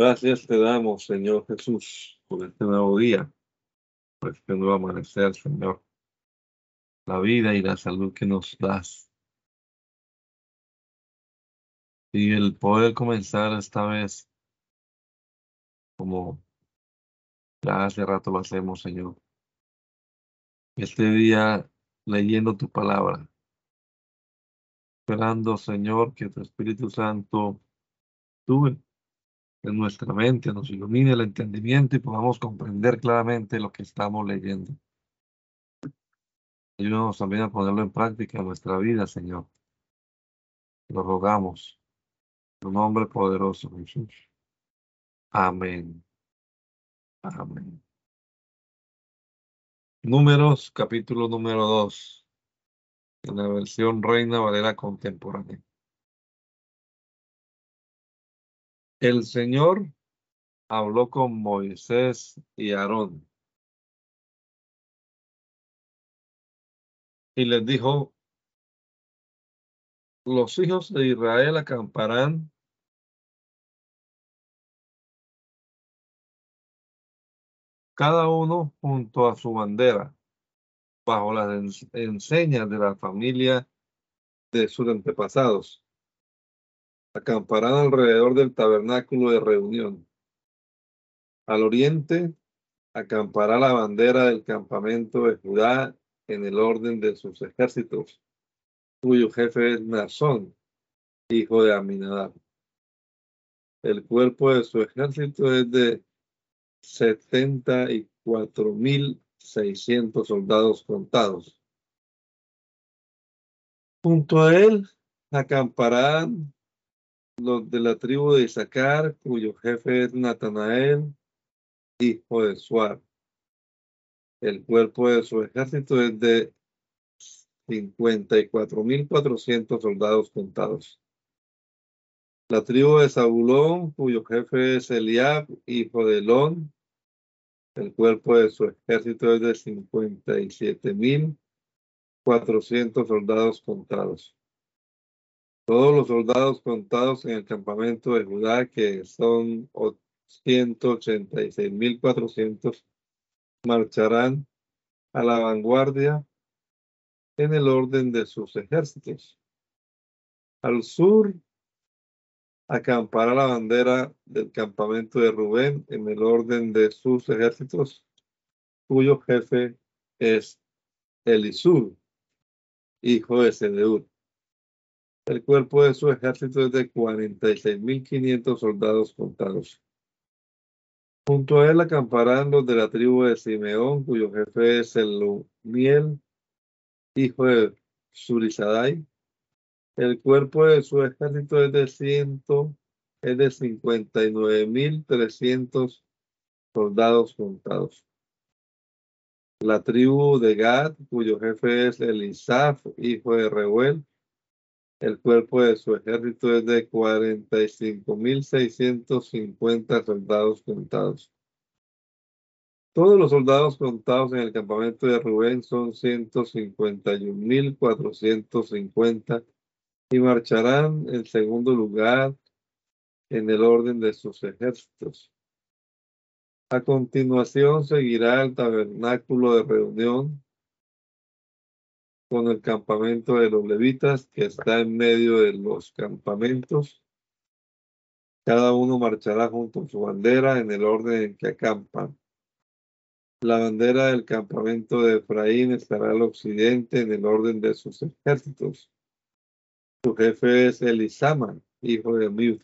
Gracias te damos, Señor Jesús, por este nuevo día, por este nuevo amanecer, Señor. La vida y la salud que nos das. Y el poder comenzar esta vez como ya hace rato lo hacemos, Señor. Este día leyendo tu palabra, esperando, Señor, que tu Espíritu Santo tuve en nuestra mente, nos ilumine el entendimiento y podamos comprender claramente lo que estamos leyendo. Ayúdanos también a ponerlo en práctica en nuestra vida, Señor. Lo rogamos. En tu nombre poderoso, Jesús. Amén. Amén. Números, capítulo número 2, en la versión Reina Valera contemporánea. El Señor habló con Moisés y Aarón. Y les dijo, los hijos de Israel acamparán cada uno junto a su bandera, bajo las enseñas de la familia de sus antepasados acamparán alrededor del tabernáculo de reunión. Al oriente acampará la bandera del campamento de Judá en el orden de sus ejércitos, cuyo jefe es Nazón, hijo de Aminadab. El cuerpo de su ejército es de setenta y cuatro mil seiscientos soldados contados. Junto a él acamparán los de la tribu de Isaacar, cuyo jefe es Natanael, hijo de Suar. El cuerpo de su ejército es de 54.400 soldados contados. La tribu de Zabulón, cuyo jefe es Eliab, hijo de Elón. El cuerpo de su ejército es de 57.400 soldados contados. Todos los soldados contados en el campamento de Judá, que son 186.400, marcharán a la vanguardia en el orden de sus ejércitos. Al sur acampará la bandera del campamento de Rubén en el orden de sus ejércitos, cuyo jefe es Elisur, hijo de Sedeur. El cuerpo de su ejército es de 46.500 soldados contados. Junto a él acamparán los de la tribu de Simeón, cuyo jefe es el Miel, hijo de Surizadai. El cuerpo de su ejército es de ciento, es de 59.300 soldados contados. La tribu de Gad, cuyo jefe es Elisaf, hijo de Reuel. El cuerpo de su ejército es de 45.650 soldados contados. Todos los soldados contados en el campamento de Rubén son 151.450 y marcharán en segundo lugar en el orden de sus ejércitos. A continuación seguirá el tabernáculo de reunión con el campamento de los levitas que está en medio de los campamentos. Cada uno marchará junto a su bandera en el orden en que acampan. La bandera del campamento de Efraín estará al occidente en el orden de sus ejércitos. Su jefe es Elisama, hijo de Miud,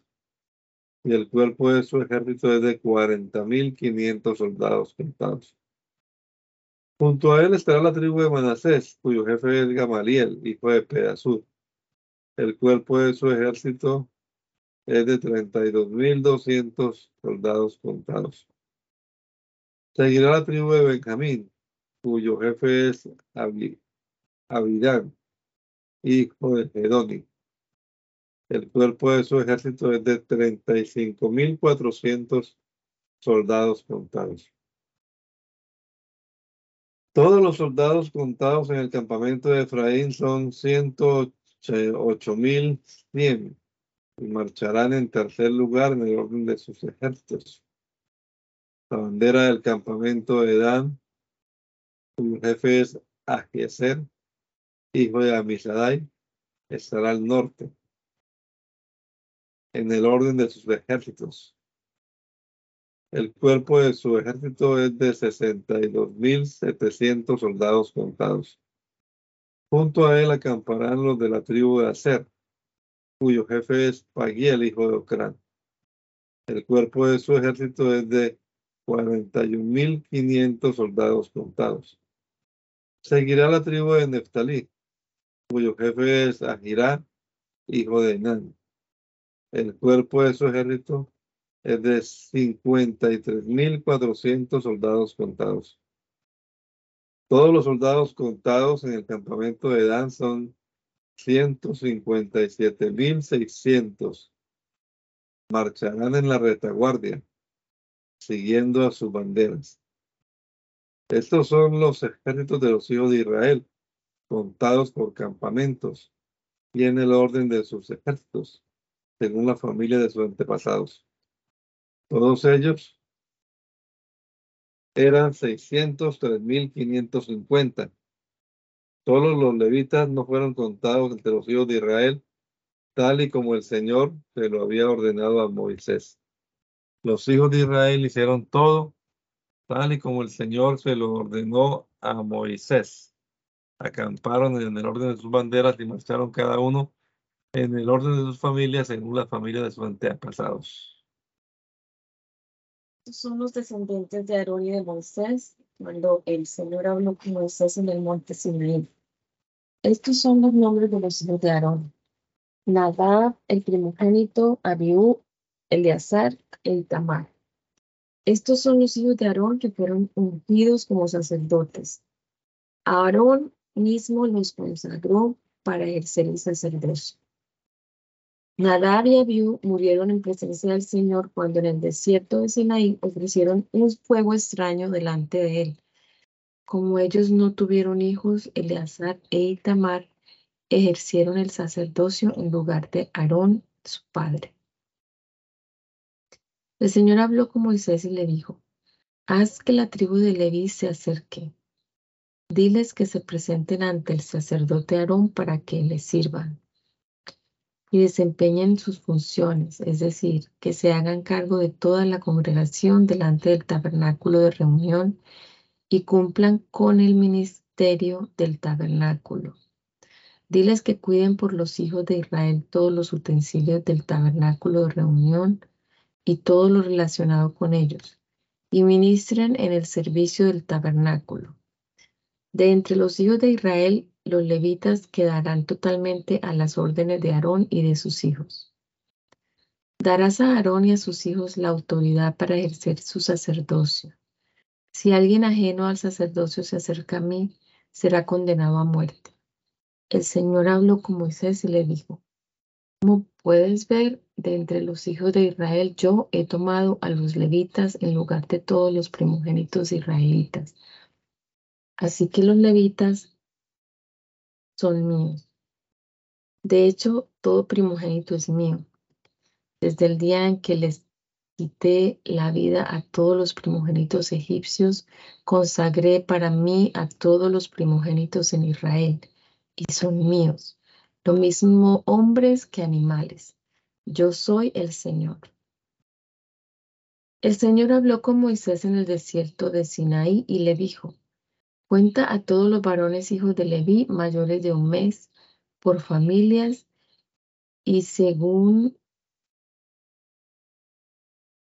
y el cuerpo de su ejército es de cuarenta mil quinientos soldados contados. Junto a él estará la tribu de Manasés, cuyo jefe es Gamaliel, hijo de Pedazur. El cuerpo de su ejército es de 32.200 soldados contados. Seguirá la tribu de Benjamín, cuyo jefe es Abidán, hijo de Gedoni. El cuerpo de su ejército es de 35.400 soldados contados. Todos los soldados contados en el campamento de Efraín son 108.100 y marcharán en tercer lugar en el orden de sus ejércitos. La bandera del campamento de Dan, cuyo jefe es Ahieser, hijo de Amisadai, estará al norte, en el orden de sus ejércitos. El cuerpo de su ejército es de 62.700 soldados contados. Junto a él acamparán los de la tribu de Aser, cuyo jefe es Pagiel, hijo de Ocrán. El cuerpo de su ejército es de 41.500 soldados contados. Seguirá la tribu de Neftalí, cuyo jefe es Agirá, hijo de Enán. El cuerpo de su ejército es de 53.400 soldados contados. Todos los soldados contados en el campamento de Dan son 157.600. Marcharán en la retaguardia, siguiendo a sus banderas. Estos son los ejércitos de los hijos de Israel, contados por campamentos, y en el orden de sus ejércitos, según la familia de sus antepasados. Todos ellos eran 603.550. Todos los levitas no fueron contados entre los hijos de Israel, tal y como el Señor se lo había ordenado a Moisés. Los hijos de Israel hicieron todo tal y como el Señor se lo ordenó a Moisés. Acamparon en el orden de sus banderas y marcharon cada uno en el orden de sus familias según la familia de sus antepasados son los descendientes de Aarón y de Moisés cuando el Señor habló con Moisés en el monte Sinaí. Estos son los nombres de los hijos de Aarón. Nadab, el primogénito, Abiú, Eleazar e Tamar. Estos son los hijos de Aarón que fueron ungidos como sacerdotes. Aarón mismo los consagró para ejercer el sacerdocio. Nadab y Abiú murieron en presencia del Señor cuando en el desierto de Sinaí ofrecieron un fuego extraño delante de él. Como ellos no tuvieron hijos, Eleazar e Itamar ejercieron el sacerdocio en lugar de Aarón, su padre. El Señor habló con Moisés y le dijo, haz que la tribu de Leví se acerque. Diles que se presenten ante el sacerdote Aarón para que le sirvan y desempeñen sus funciones, es decir, que se hagan cargo de toda la congregación delante del tabernáculo de reunión y cumplan con el ministerio del tabernáculo. Diles que cuiden por los hijos de Israel todos los utensilios del tabernáculo de reunión y todo lo relacionado con ellos, y ministren en el servicio del tabernáculo. De entre los hijos de Israel los levitas quedarán totalmente a las órdenes de Aarón y de sus hijos. Darás a Aarón y a sus hijos la autoridad para ejercer su sacerdocio. Si alguien ajeno al sacerdocio se acerca a mí, será condenado a muerte. El Señor habló con Moisés y le dijo, Como puedes ver, de entre los hijos de Israel yo he tomado a los levitas en lugar de todos los primogénitos israelitas. Así que los levitas son míos. De hecho, todo primogénito es mío. Desde el día en que les quité la vida a todos los primogénitos egipcios, consagré para mí a todos los primogénitos en Israel, y son míos, lo mismo hombres que animales. Yo soy el Señor. El Señor habló con Moisés en el desierto de Sinaí y le dijo, Cuenta a todos los varones hijos de Leví mayores de un mes por familias y según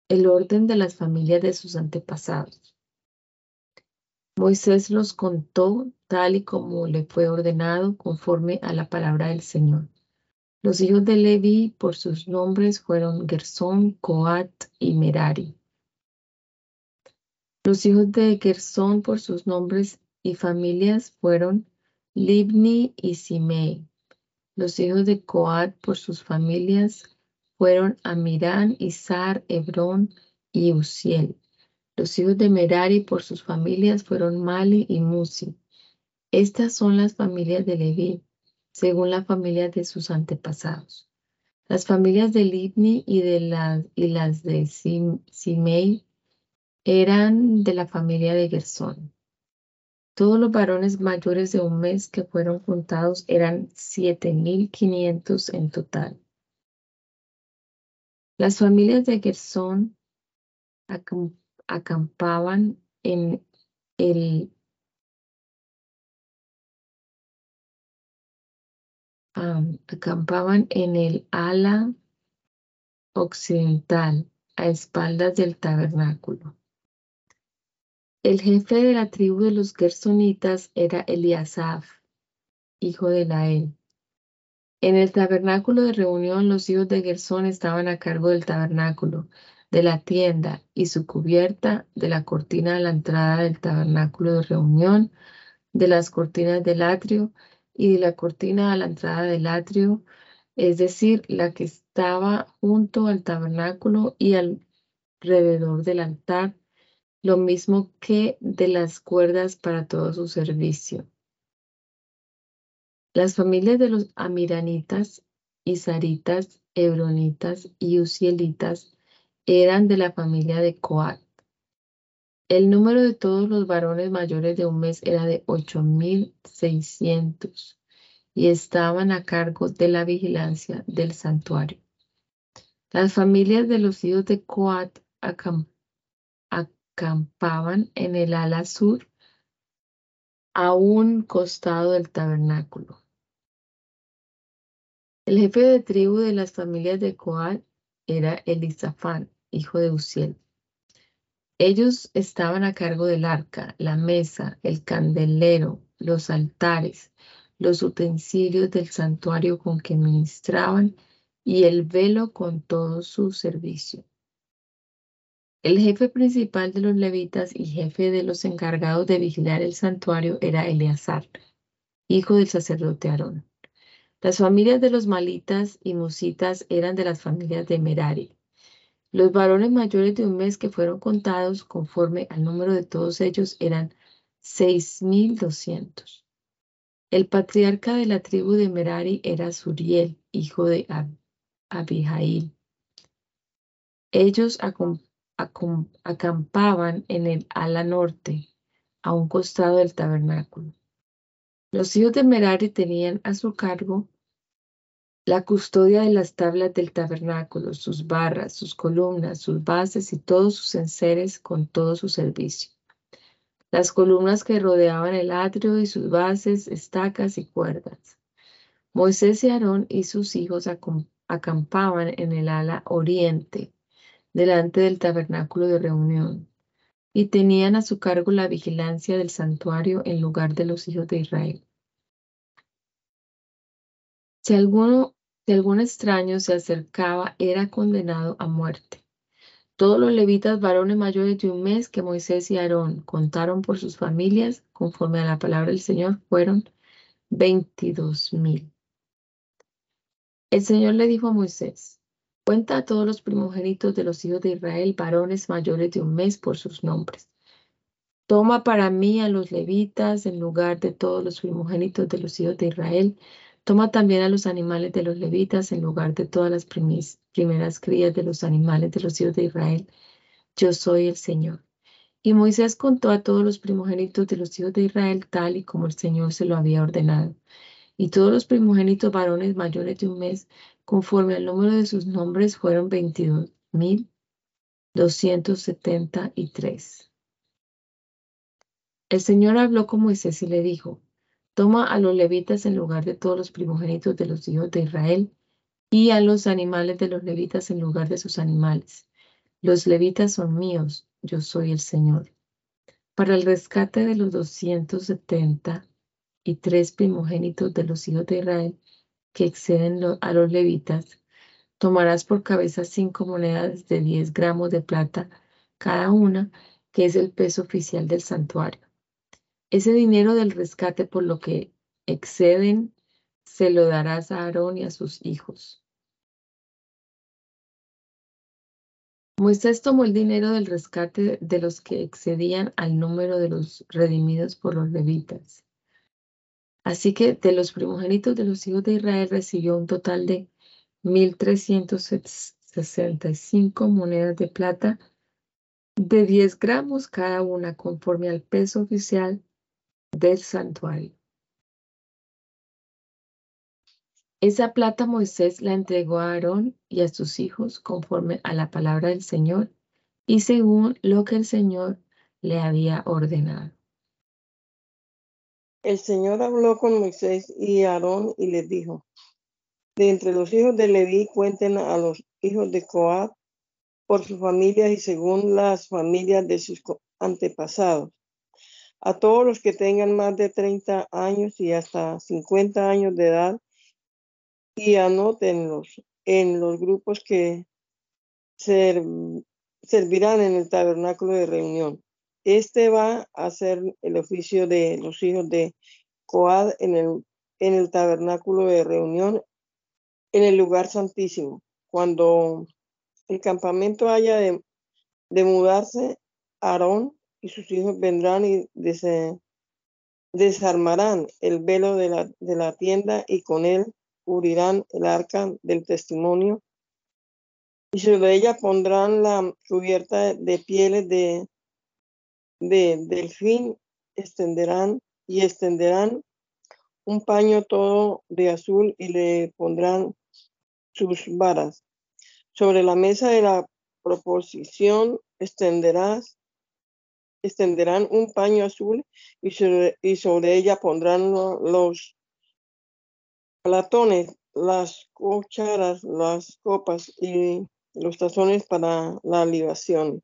el orden de las familias de sus antepasados. Moisés los contó tal y como le fue ordenado conforme a la palabra del Señor. Los hijos de Leví por sus nombres fueron Gersón, Coat y Merari. Los hijos de Gersón por sus nombres y familias fueron Libni y Simei. Los hijos de Coat por sus familias fueron Amirán, Izar, Hebrón y Uziel. Los hijos de Merari por sus familias fueron Mali y Musi. Estas son las familias de Leví, según la familia de sus antepasados. Las familias de Libni y, de y las de Simei eran de la familia de Gersón. Todos los varones mayores de un mes que fueron contados eran 7.500 en total. Las familias de Gersón acampaban en el acampaban en el ala occidental a espaldas del tabernáculo. El jefe de la tribu de los Gersonitas era Eliasaf, hijo de Lael. En el tabernáculo de reunión, los hijos de Gersón estaban a cargo del tabernáculo, de la tienda y su cubierta, de la cortina de la entrada del tabernáculo de reunión, de las cortinas del atrio y de la cortina a la entrada del atrio, es decir, la que estaba junto al tabernáculo y alrededor del altar, lo mismo que de las cuerdas para todo su servicio. Las familias de los amiranitas, isaritas, hebronitas y usielitas eran de la familia de Coat. El número de todos los varones mayores de un mes era de 8.600 y estaban a cargo de la vigilancia del santuario. Las familias de los hijos de Coat acampaban en el ala sur a un costado del tabernáculo. El jefe de tribu de las familias de Coat era Elisafán, hijo de Uziel. Ellos estaban a cargo del arca, la mesa, el candelero, los altares, los utensilios del santuario con que ministraban y el velo con todo su servicio. El jefe principal de los levitas y jefe de los encargados de vigilar el santuario era Eleazar, hijo del sacerdote Aarón. Las familias de los malitas y musitas eran de las familias de Merari. Los varones mayores de un mes que fueron contados conforme al número de todos ellos eran seis mil doscientos. El patriarca de la tribu de Merari era Suriel, hijo de Abihail. Ellos acampaban en el ala norte, a un costado del tabernáculo. Los hijos de Merari tenían a su cargo la custodia de las tablas del tabernáculo, sus barras, sus columnas, sus bases y todos sus enseres con todo su servicio. Las columnas que rodeaban el atrio y sus bases, estacas y cuerdas. Moisés y Aarón y sus hijos acampaban en el ala oriente, delante del tabernáculo de reunión, y tenían a su cargo la vigilancia del santuario en lugar de los hijos de Israel. Si, alguno, si algún extraño se acercaba, era condenado a muerte. Todos los levitas varones mayores de un mes que Moisés y Aarón contaron por sus familias, conforme a la palabra del Señor, fueron veintidós mil. El Señor le dijo a Moisés, cuenta a todos los primogénitos de los hijos de Israel, varones mayores de un mes por sus nombres. Toma para mí a los levitas en lugar de todos los primogénitos de los hijos de Israel, Toma también a los animales de los levitas en lugar de todas las primeras crías de los animales de los hijos de Israel. Yo soy el Señor. Y Moisés contó a todos los primogénitos de los hijos de Israel tal y como el Señor se lo había ordenado. Y todos los primogénitos varones mayores de un mes, conforme al número de sus nombres, fueron veintidós mil doscientos setenta y tres. El Señor habló con Moisés y le dijo, Toma a los levitas en lugar de todos los primogénitos de los hijos de Israel y a los animales de los levitas en lugar de sus animales. Los levitas son míos, yo soy el Señor. Para el rescate de los 270 y tres primogénitos de los hijos de Israel que exceden a los levitas, tomarás por cabeza cinco monedas de 10 gramos de plata cada una, que es el peso oficial del santuario. Ese dinero del rescate por lo que exceden se lo darás a Aarón y a sus hijos. Moisés tomó el dinero del rescate de los que excedían al número de los redimidos por los levitas. Así que de los primogénitos de los hijos de Israel recibió un total de 1.365 monedas de plata de 10 gramos cada una conforme al peso oficial del santuario. Esa plata Moisés la entregó a Aarón y a sus hijos conforme a la palabra del Señor y según lo que el Señor le había ordenado. El Señor habló con Moisés y Aarón y les dijo, de entre los hijos de Leví cuenten a los hijos de Coab por sus familias y según las familias de sus antepasados. A todos los que tengan más de 30 años y hasta 50 años de edad y anótenlos en los grupos que servirán en el tabernáculo de reunión. Este va a ser el oficio de los hijos de Coad en el, en el tabernáculo de reunión en el lugar santísimo. Cuando el campamento haya de, mudarse, Aarón y sus hijos vendrán y desarmarán el velo de la, de la tienda y con él cubrirán el arca del testimonio y sobre ella pondrán la cubierta de pieles de, de delfín, extenderán y extenderán un paño todo de azul y le pondrán sus varas. Sobre la mesa de la proposición extenderás, extenderán un paño azul y sobre, y sobre ella pondrán los platones, las cucharas, las copas y los tazones para la libación.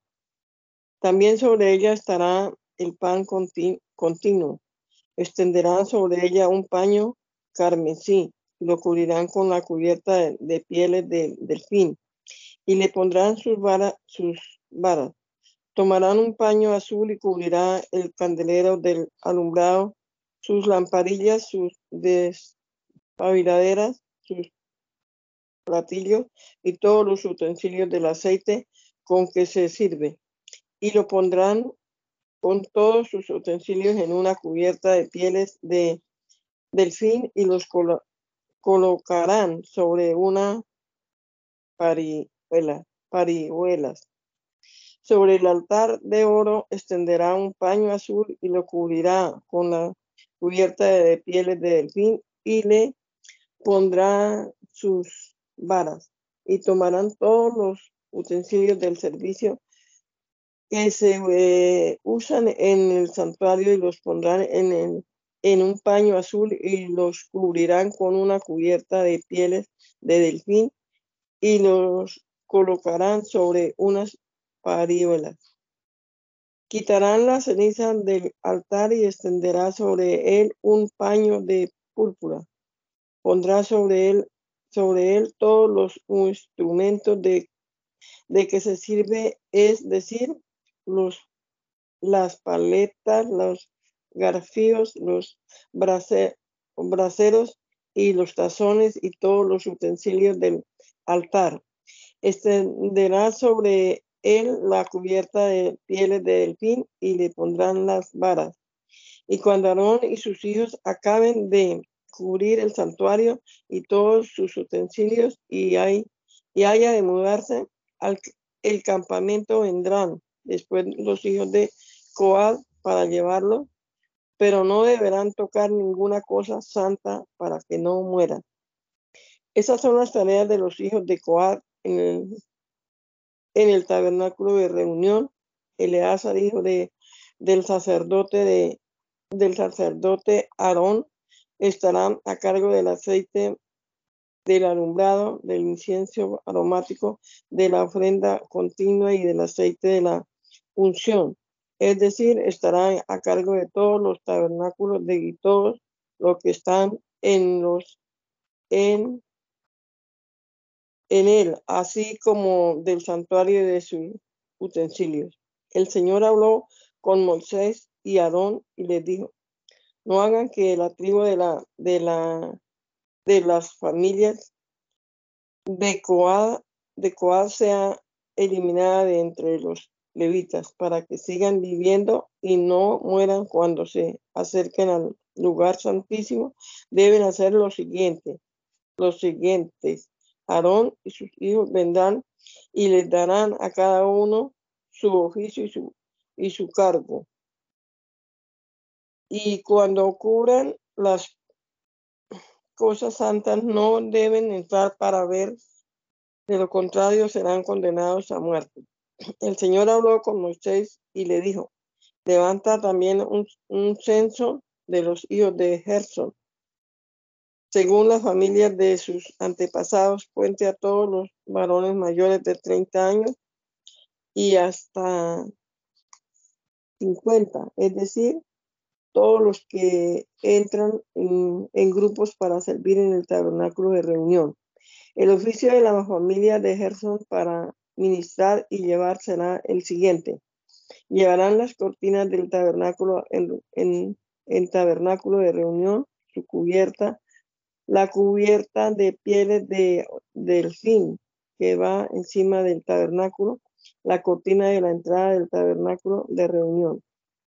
También sobre ella estará el pan continuo. Extenderán sobre ella un paño carmesí lo cubrirán con la cubierta de, pieles de delfín y le pondrán sus, varas. Tomarán un paño azul y cubrirá el candelero del alumbrado, sus lamparillas, sus des, paviladeras, sus platillos y todos los utensilios del aceite con que se sirve. Y lo pondrán con todos sus utensilios en una cubierta de pieles de delfín y los colocarán sobre una parihuela, parihuelas. Sobre el altar de oro extenderá un paño azul y lo cubrirá con la cubierta de pieles de delfín y le pondrá sus varas y tomarán todos los utensilios del servicio que se eh, usan en el santuario y los pondrán en, en un paño azul y los cubrirán con una cubierta de pieles de delfín y los colocarán sobre unas paríolas. Quitarán la ceniza del altar y extenderá sobre él un paño de púrpura pondrá sobre él, sobre él todos los instrumentos de, de que se sirve, es decir, los, las paletas, los garfíos, los braseros y los tazones y todos los utensilios del altar. Extenderá sobre él la cubierta de pieles de delfín y le pondrán las varas. Y cuando Aarón y sus hijos acaben de cubrir el santuario y todos sus utensilios y, hay, y haya de mudarse al el campamento vendrán después los hijos de Coad para llevarlo, pero no deberán tocar ninguna cosa santa para que no mueran. Esas son las tareas de los hijos de Coad en el, tabernáculo de reunión. Eleazar, hijo de, del sacerdote de, del sacerdote Aarón, estarán a cargo del aceite del alumbrado, del incienso aromático, de la ofrenda continua y del aceite de la unción. Es decir, estarán a cargo de todos los tabernáculos de todos los que están en los en, en él, así como del santuario de sus utensilios. El Señor habló con Moisés y Aarón y les dijo, no hagan que la tribu de la de la de las familias de Coad, de Coad sea eliminada de entre los levitas para que sigan viviendo y no mueran cuando se acerquen al lugar santísimo, deben hacer lo siguiente, los siguientes, Aarón y sus hijos vendrán y les darán a cada uno su oficio y su, y su cargo. Y cuando ocurran las cosas santas, no deben entrar para ver, de lo contrario serán condenados a muerte. El Señor habló con Moisés y le dijo, levanta también un, censo de los hijos de Gerson según las familias de sus antepasados, cuente a todos los varones mayores de 30 años y hasta 50, es decir, todos los que entran en, grupos para servir en el tabernáculo de reunión. El oficio de la familia de Gerson para ministrar y llevar será el siguiente. Llevarán las cortinas del tabernáculo en, en tabernáculo de reunión, su cubierta, la cubierta de pieles de delfín que va encima del tabernáculo, la cortina de la entrada del tabernáculo de reunión,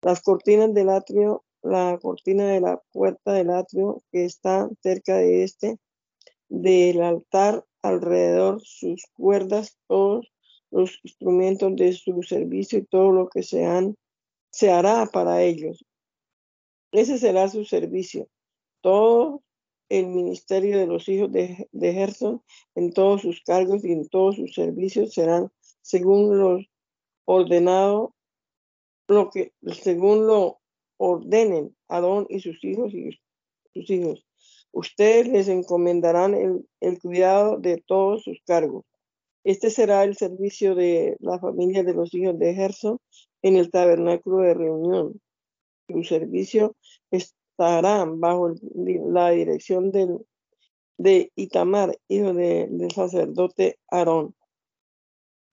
las cortinas del atrio, la cortina de la puerta del atrio que está cerca de este, del altar alrededor, sus cuerdas, todos los instrumentos de su servicio y todo lo que se, han, se hará para ellos. Ese será su servicio. Todos el ministerio de los hijos de, de Gerson en todos sus cargos y en todos sus servicios serán según lo ordenado, lo que, según lo ordenen Adón y sus hijos y sus hijos. Ustedes les encomendarán el, cuidado de todos sus cargos. Este será el servicio de la familia de los hijos de Gerson en el tabernáculo de reunión. Su servicio es, estarán bajo la dirección del, de Itamar, hijo del sacerdote Aarón.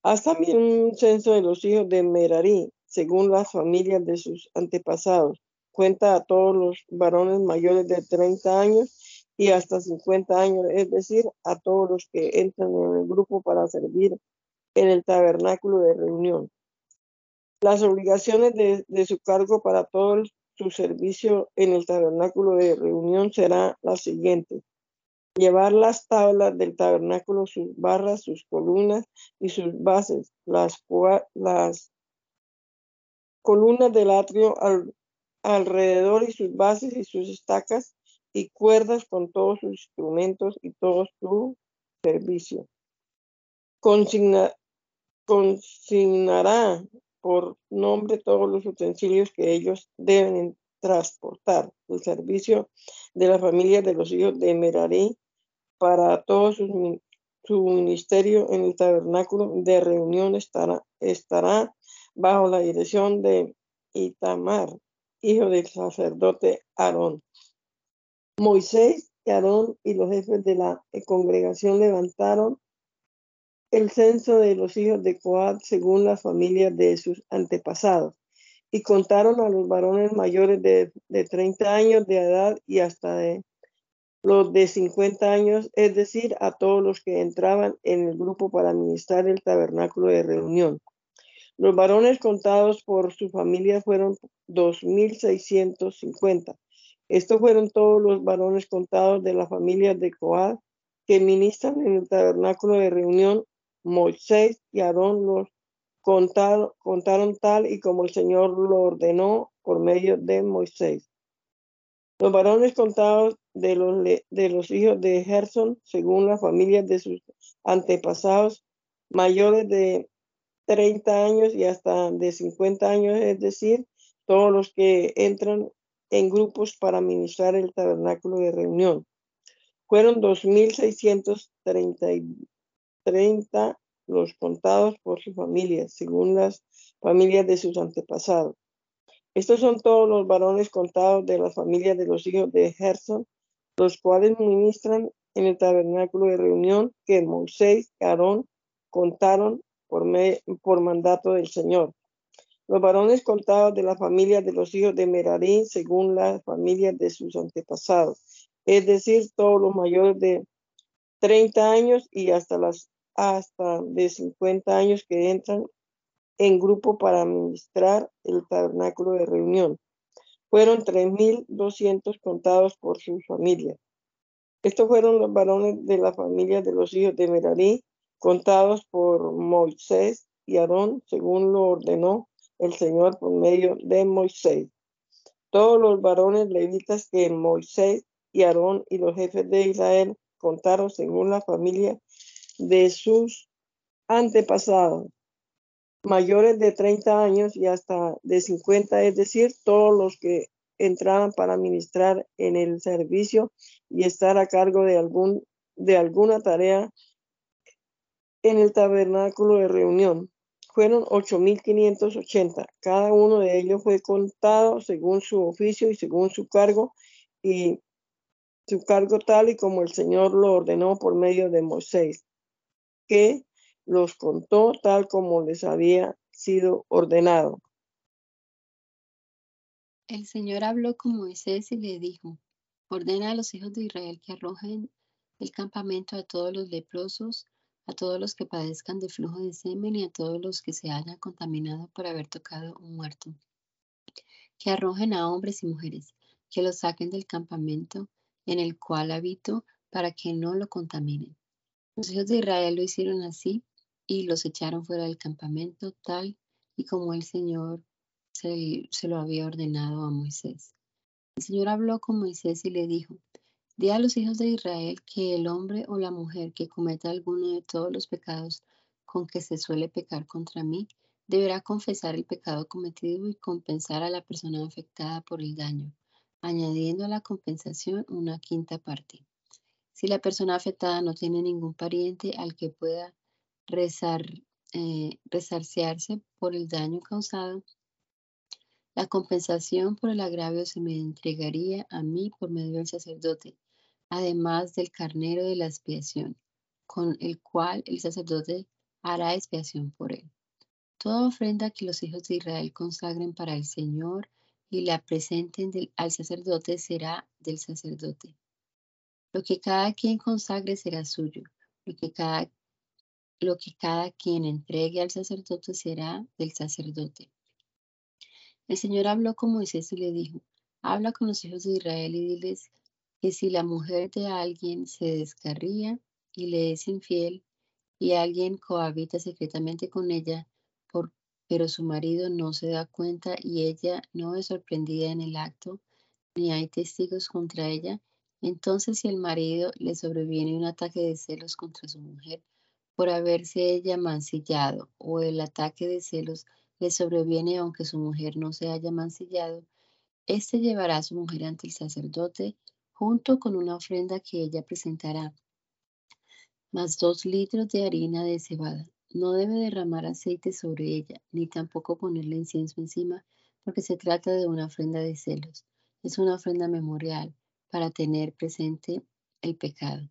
Haz también un censo de los hijos de Merari, según las familias de sus antepasados. Cuenta a todos los varones mayores de 30 años y hasta 50 años, es decir, a todos los que entran en el grupo para servir en el tabernáculo de reunión. Las obligaciones de, de su cargo para todos su servicio en el tabernáculo de reunión será la siguiente. Llevar las tablas del tabernáculo, sus barras, sus columnas y sus bases, las, las columnas del atrio alrededor y sus bases y sus estacas y cuerdas con todos sus instrumentos y todo su servicio. consignará por nombre todos los utensilios que ellos deben transportar. El servicio de la familia de los hijos de Merari para todo su, ministerio en el tabernáculo de reunión estará, estará bajo la dirección de Itamar, hijo del sacerdote Aarón. Moisés y Aarón y los jefes de la congregación levantaron el censo de los hijos de Coat según las familias de sus antepasados. Y contaron a los varones mayores de, de 30 años de edad y hasta de los de 50 años, es decir, a todos los que entraban en el grupo para administrar el tabernáculo de reunión. Los varones contados por su familia fueron 2.650. Estos fueron todos los varones contados de la familia de Coad que ministran en el tabernáculo de reunión Moisés y Aarón los contaron, contaron tal y como el Señor lo ordenó por medio de Moisés. Los varones contados de los, de los hijos de Gerson, según las familias de sus antepasados, mayores de 30 años y hasta de 50 años, es decir, todos los que entran en grupos para administrar el tabernáculo de reunión. Fueron 2.630 30 los contados por su familia, según las familias de sus antepasados. Estos son todos los varones contados de la familia de los hijos de Gerson, los cuales ministran en el tabernáculo de reunión que Moisés y Aarón contaron por, por mandato del Señor. Los varones contados de la familia de los hijos de Merarí, según las familias de sus antepasados, es decir, todos los mayores de 30 años y hasta las hasta de 50 años que entran en grupo para administrar el tabernáculo de reunión. Fueron 3.200 contados por sus familias. Estos fueron los varones de la familia de los hijos de Merari, contados por Moisés y Aarón, según lo ordenó el Señor por medio de Moisés. Todos los varones levitas que Moisés y Aarón y los jefes de Israel contaron según la familia de sus antepasados, mayores de 30 años y hasta de 50, es decir, todos los que entraban para ministrar en el servicio y estar a cargo de, algún, de alguna tarea en el tabernáculo de reunión. Fueron 8.580. Cada uno de ellos fue contado según su oficio y según su cargo y su cargo tal y como el Señor lo ordenó por medio de Moisés, que los contó tal como les había sido ordenado. El Señor habló con Moisés y le dijo, ordena a los hijos de Israel que arrojen del campamento a todos los leprosos, a todos los que padezcan de flujo de semen y a todos los que se hayan contaminado por haber tocado un muerto. Que arrojen a hombres y mujeres, que los saquen del campamento en el cual habito para que no lo contaminen. Los hijos de Israel lo hicieron así y los echaron fuera del campamento tal y como el Señor se, lo había ordenado a Moisés. El Señor habló con Moisés y le dijo, Di a los hijos de Israel que el hombre o la mujer que cometa alguno de todos los pecados con que se suele pecar contra mí, deberá confesar el pecado cometido y compensar a la persona afectada por el daño, añadiendo a la compensación una quinta parte. Si la persona afectada no tiene ningún pariente al que pueda rezar, eh, por el daño causado, la compensación por el agravio se me entregaría a mí por medio del sacerdote, además del carnero de la expiación, con el cual el sacerdote hará expiación por él. Toda ofrenda que los hijos de Israel consagren para el Señor y la presenten al sacerdote será del sacerdote. Lo que cada quien consagre será suyo. Lo que cada lo que cada quien entregue al sacerdote será del sacerdote. El Señor habló con Moisés y le dijo, habla con los hijos de Israel y diles que si la mujer de alguien se descarría y le es infiel y alguien cohabita secretamente con ella, pero su marido no se da cuenta y ella no es sorprendida en el acto, ni hay testigos contra ella, entonces si el marido le sobreviene un ataque de celos contra su mujer, por haberse ella mancillado o el ataque de celos le sobreviene aunque su mujer no se haya mancillado, éste llevará a su mujer ante el sacerdote junto con una ofrenda que ella presentará, más dos litros de harina de cebada. No debe derramar aceite sobre ella, ni tampoco ponerle incienso encima, porque se trata de una ofrenda de celos. Es una ofrenda memorial para tener presente el pecado.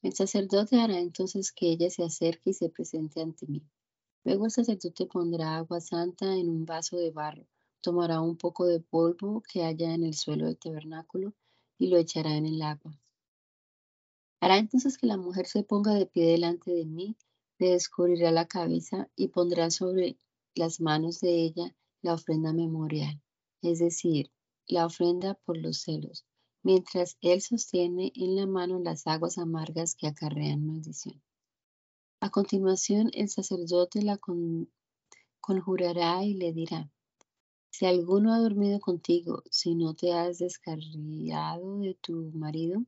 El sacerdote hará entonces que ella se acerque y se presente ante mí. Luego el sacerdote pondrá agua santa en un vaso de barro, tomará un poco de polvo que haya en el suelo del tabernáculo y lo echará en el agua. Hará entonces que la mujer se ponga de pie delante de mí, le descubrirá la cabeza y pondrá sobre las manos de ella la ofrenda memorial, es decir, la ofrenda por los celos, mientras él sostiene en la mano las aguas amargas que acarrean maldición. A continuación, el sacerdote la conjurará y le dirá, si alguno ha dormido contigo, si no te has descarriado de tu marido,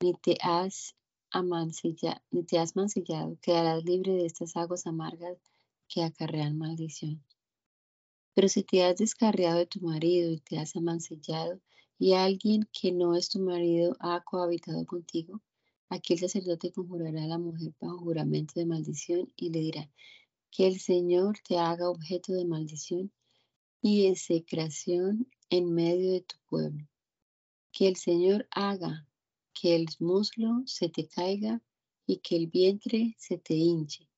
ni te has amancillado, ni te has mancillado, quedarás libre de estas aguas amargas que acarrean maldición. Pero si te has descarriado de tu marido y te has amancillado, y alguien que no es tu marido ha cohabitado contigo, aquí el sacerdote conjurará a la mujer bajo juramento de maldición y le dirá, que el Señor te haga objeto de maldición y execración en medio de tu pueblo. Que el Señor haga que el muslo se te caiga y que el vientre se te hinche.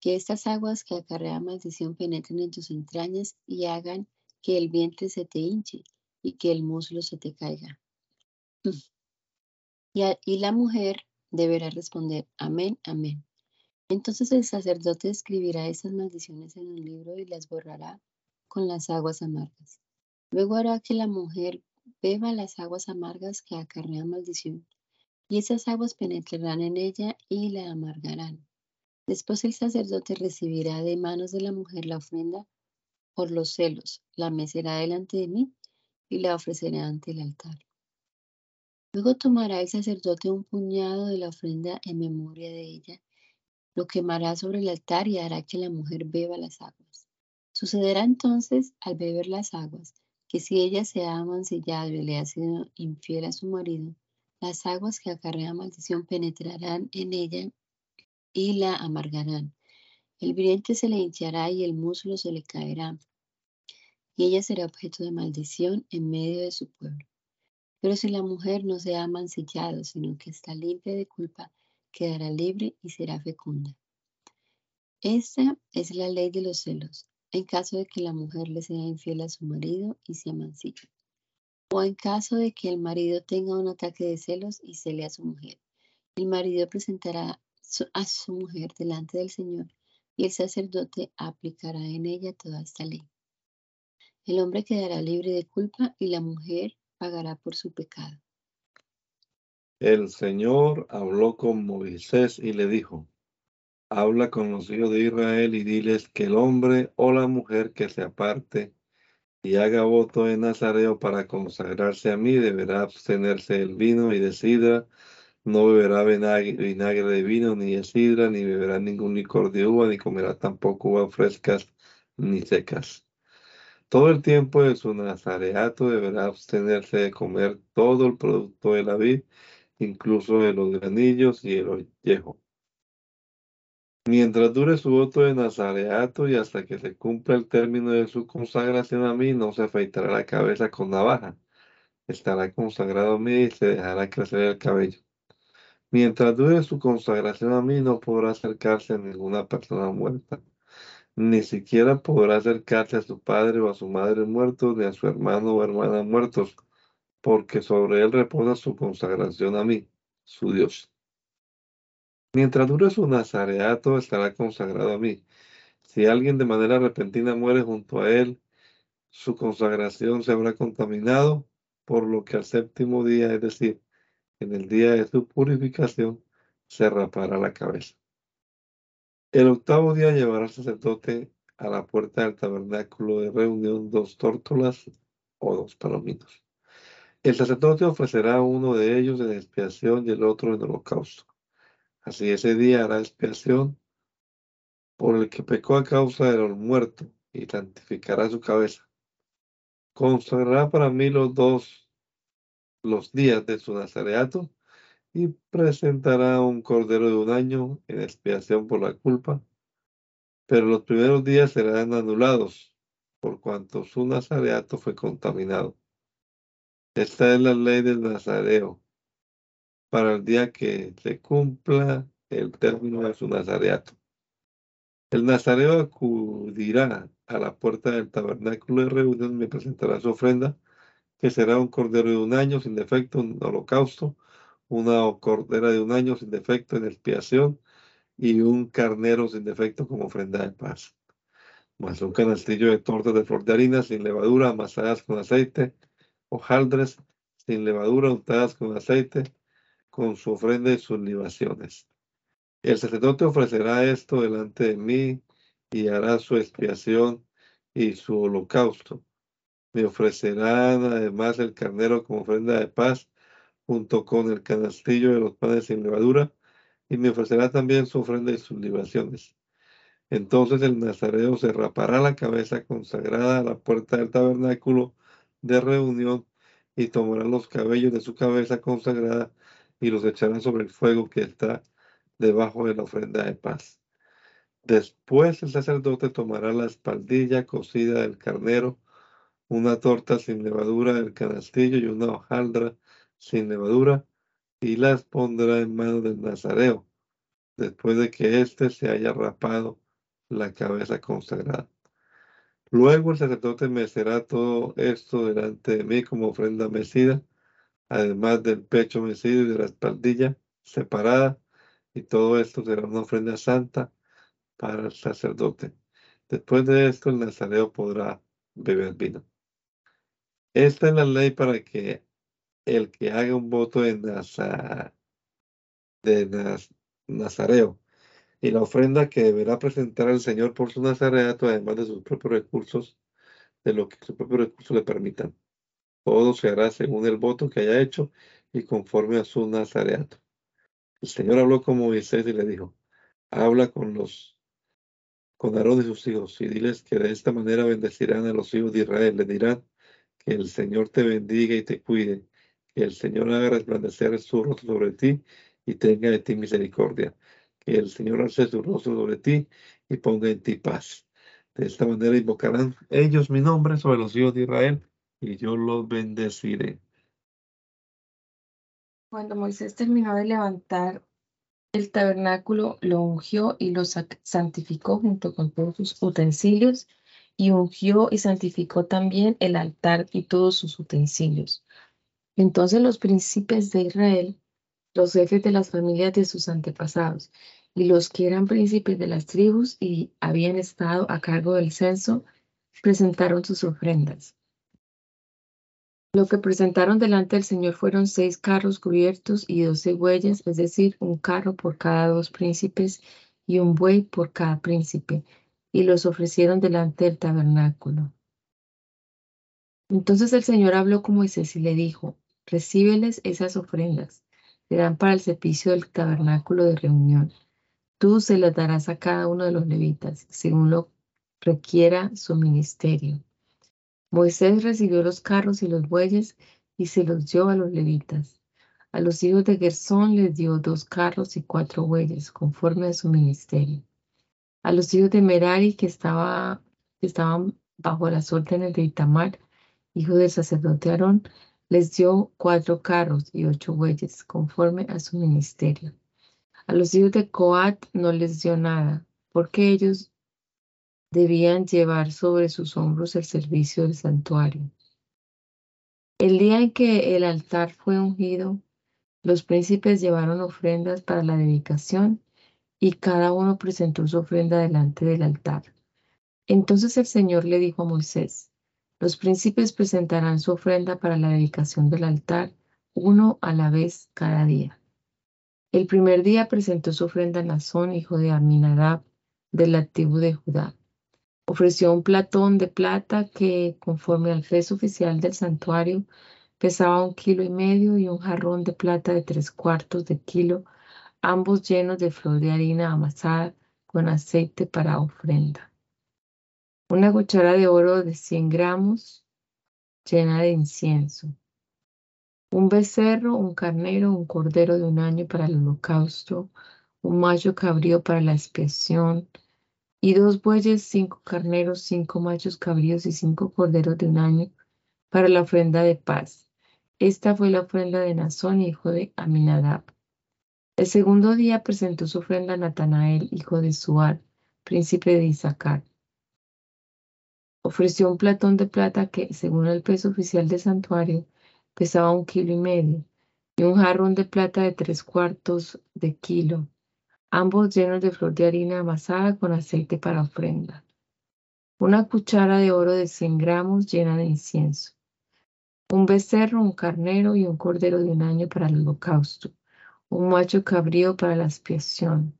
Que estas aguas que acarrean maldición penetren en tus entrañas y hagan que el vientre se te hinche y que el muslo se te caiga. Y, la mujer deberá responder, amén, amén. Entonces el sacerdote escribirá esas maldiciones en un libro y las borrará con las aguas amargas. Luego hará que la mujer beba las aguas amargas que acarrean maldición y esas aguas penetrarán en ella y la amargarán. Después el sacerdote recibirá de manos de la mujer la ofrenda por los celos, la mecerá delante de mí y la ofrecerá ante el altar. Luego tomará el sacerdote un puñado de la ofrenda en memoria de ella, lo quemará sobre el altar y hará que la mujer beba las aguas. Sucederá entonces al beber las aguas que si ella se ha amancillado y le ha sido infiel a su marido, las aguas que acarrea maldición penetrarán en ella y la amargarán. El vientre se le hinchará y el muslo se le caerá, y ella será objeto de maldición en medio de su pueblo. Pero si la mujer no se ha amancillado, sino que está limpia de culpa, quedará libre y será fecunda. Esta es la ley de los celos en caso de que la mujer le sea infiel a su marido y se amancille, o en caso de que el marido tenga un ataque de celos y cele a su mujer. El marido presentará a su mujer delante del Señor y el sacerdote aplicará en ella toda esta ley. El hombre quedará libre de culpa y la mujer pagará por su pecado. El Señor habló con Moisés y le dijo, Habla con los hijos de Israel y diles que el hombre o la mujer que se aparte y haga voto en Nazareo para consagrarse a mí deberá abstenerse del vino y de sidra, no beberá vinagre de vino ni de sidra, ni beberá ningún licor de uva, ni comerá tampoco uvas frescas ni secas. Todo el tiempo de su nazareato deberá abstenerse de comer todo el producto de la vid, incluso de los granillos y el ollejo Mientras dure su voto de nazareato y hasta que se cumpla el término de su consagración a mí, no se afeitará la cabeza con navaja. Estará consagrado a mí y se dejará crecer el cabello. Mientras dure su consagración a mí, no podrá acercarse a ninguna persona muerta. Ni siquiera podrá acercarse a su padre o a su madre muertos, ni a su hermano o hermana muertos, porque sobre él reposa su consagración a mí, su Dios. Mientras dure su nazareato, estará consagrado a mí. Si alguien de manera repentina muere junto a él, su consagración se habrá contaminado, por lo que al séptimo día, es decir, en el día de su purificación, se rapará la cabeza. El octavo día llevará al sacerdote a la puerta del tabernáculo de reunión dos tórtolas o dos palominos. El sacerdote ofrecerá uno de ellos en expiación y el otro en holocausto. Así ese día hará expiación por el que pecó a causa de los muertos y santificará su cabeza. Consagrará para mí los dos los días de su nazareato y presentará un cordero de un año en expiación por la culpa, pero los primeros días serán anulados por cuanto su nazareato fue contaminado. Esta es la ley del nazareo para el día que se cumpla el término de su nazareato. El nazareo acudirá a la puerta del tabernáculo de reunión y presentará su ofrenda, que será un cordero de un año sin defecto en holocausto, una cordera de un año sin defecto en expiación y un carnero sin defecto como ofrenda de paz. Más un canastillo de tortas de flor de harina sin levadura, amasadas con aceite, hojaldres sin levadura, untadas con aceite, con su ofrenda y sus libaciones. El sacerdote ofrecerá esto delante de mí y hará su expiación y su holocausto. Me ofrecerán además el carnero como ofrenda de paz junto con el canastillo de los panes sin levadura y me ofrecerá también su ofrenda y sus libaciones. Entonces el nazareo se rapará la cabeza consagrada a la puerta del tabernáculo de reunión y tomará los cabellos de su cabeza consagrada y los echarán sobre el fuego que está debajo de la ofrenda de paz. Después el sacerdote tomará la espaldilla cocida del carnero, una torta sin levadura del canastillo y una hojaldra sin levadura, y las pondrá en manos del nazareo, después de que éste se haya rapado la cabeza consagrada. Luego el sacerdote mecerá todo esto delante de mí como ofrenda mecida, además del pecho mecido y de la espaldilla separada, y todo esto será una ofrenda santa para el sacerdote. Después de esto, el nazareo podrá beber vino. Esta es la ley para que el que haga un voto de de Naz- Nazareo y la ofrenda que deberá presentar al Señor por su nazareato, además de sus propios recursos, de lo que sus propios recursos le permitan. Todo se hará según el voto que haya hecho y conforme a su nazareato. El Señor habló con Moisés y le dijo, habla con los con Aarón y sus hijos y diles que de esta manera bendecirán a los hijos de Israel. Le dirán que el Señor te bendiga y te cuide, que el Señor haga resplandecer su rostro sobre ti y tenga de ti misericordia, que el Señor alce su rostro sobre ti y ponga en ti paz. De esta manera invocarán ellos mi nombre sobre los hijos de Israel y yo los bendeciré. Cuando Moisés terminó de levantar el tabernáculo, lo ungió y lo santificó junto con todos sus utensilios, y ungió y santificó también el altar y todos sus utensilios. Entonces los príncipes de Israel, los jefes de las familias de sus antepasados, y los que eran príncipes de las tribus y habían estado a cargo del censo, presentaron sus ofrendas. Lo que presentaron delante del Señor fueron seis carros cubiertos y doce bueyes, es decir, un carro por cada dos príncipes y un buey por cada príncipe, y los ofrecieron delante del tabernáculo. Entonces el Señor habló con Moisés y le dijo, recíbeles esas ofrendas, serán para el servicio del tabernáculo de reunión. Tú se las darás a cada uno de los levitas, según lo requiera su ministerio. Moisés recibió los carros y los bueyes y se los dio a los levitas. A los hijos de Gersón les dio dos carros y cuatro bueyes, conforme a su ministerio. A los hijos de Merari, que, estaba, estaban bajo las órdenes de Itamar, hijo del sacerdote Aarón, les dio cuatro carros y ocho bueyes, conforme a su ministerio. A los hijos de Coat no les dio nada, porque ellos debían llevar sobre sus hombros el servicio del santuario. El día en que el altar fue ungido, los príncipes llevaron ofrendas para la dedicación y cada uno presentó su ofrenda delante del altar. Entonces el Señor le dijo a Moisés, los príncipes presentarán su ofrenda para la dedicación del altar, uno a la vez cada día. El primer día presentó su ofrenda Nazón, hijo de Aminadab, de la tribu de Judá. Ofreció un platón de plata que, conforme al peso oficial del santuario, pesaba un kilo y medio y un jarrón de plata de tres cuartos de kilo, ambos llenos de flor de harina amasada con aceite para ofrenda. Una cuchara de oro de 100 gramos llena de incienso. Un becerro, un carnero, un cordero de un año para el holocausto, un macho cabrío para la expiación, y dos bueyes, cinco carneros, cinco machos cabríos y cinco corderos de un año para la ofrenda de paz. Esta fue la ofrenda de Nazón, hijo de Aminadab. El segundo día presentó su ofrenda a Natanael, hijo de Suar, príncipe de Isaacar. Ofreció un platón de plata que, según el peso oficial del santuario, pesaba un kilo y medio, y un jarrón de plata de tres cuartos de kilo, ambos llenos de flor de harina amasada con aceite para ofrenda. Una cuchara de oro de 100 gramos llena de incienso. Un becerro, un carnero y un cordero de un año para el holocausto. Un macho cabrío para la expiación.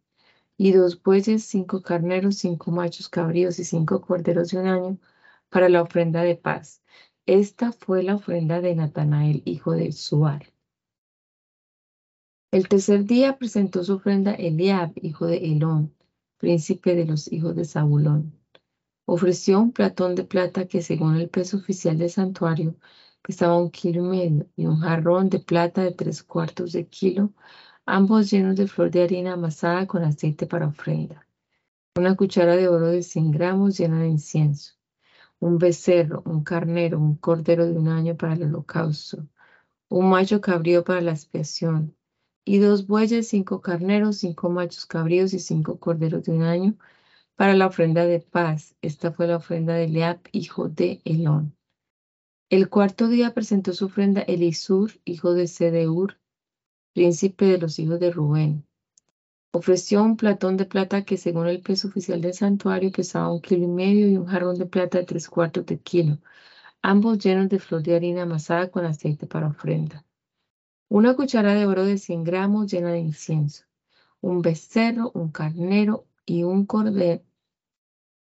Y dos bueyes, cinco carneros, cinco machos cabríos y cinco corderos de un año para la ofrenda de paz. Esta fue la ofrenda de Natanael, hijo de Suar. El tercer día presentó su ofrenda Eliab, hijo de Elón, príncipe de los hijos de Zabulón. Ofreció un platón de plata que, según el peso oficial del santuario, pesaba un kilo y medio, y un jarrón de plata de tres cuartos de kilo, ambos llenos de flor de harina amasada con aceite para ofrenda. Una cuchara de oro de 100 gramos llena de incienso. Un becerro, un carnero, un cordero de un año para el holocausto. Un macho cabrío para la expiación y dos bueyes, cinco carneros, cinco machos cabríos y cinco corderos de un año para la ofrenda de paz. Esta fue la ofrenda de Leab, hijo de Elón. El cuarto día presentó su ofrenda Elisur, hijo de Sedeur, príncipe de los hijos de Rubén. Ofreció un platón de plata que, según el peso oficial del santuario, pesaba un kilo y medio y un jarrón de plata de tres cuartos de kilo, ambos llenos de flor de harina amasada con aceite para ofrenda. Una cuchara de oro de 100 gramos llena de incienso. Un becerro, un carnero y un cordero.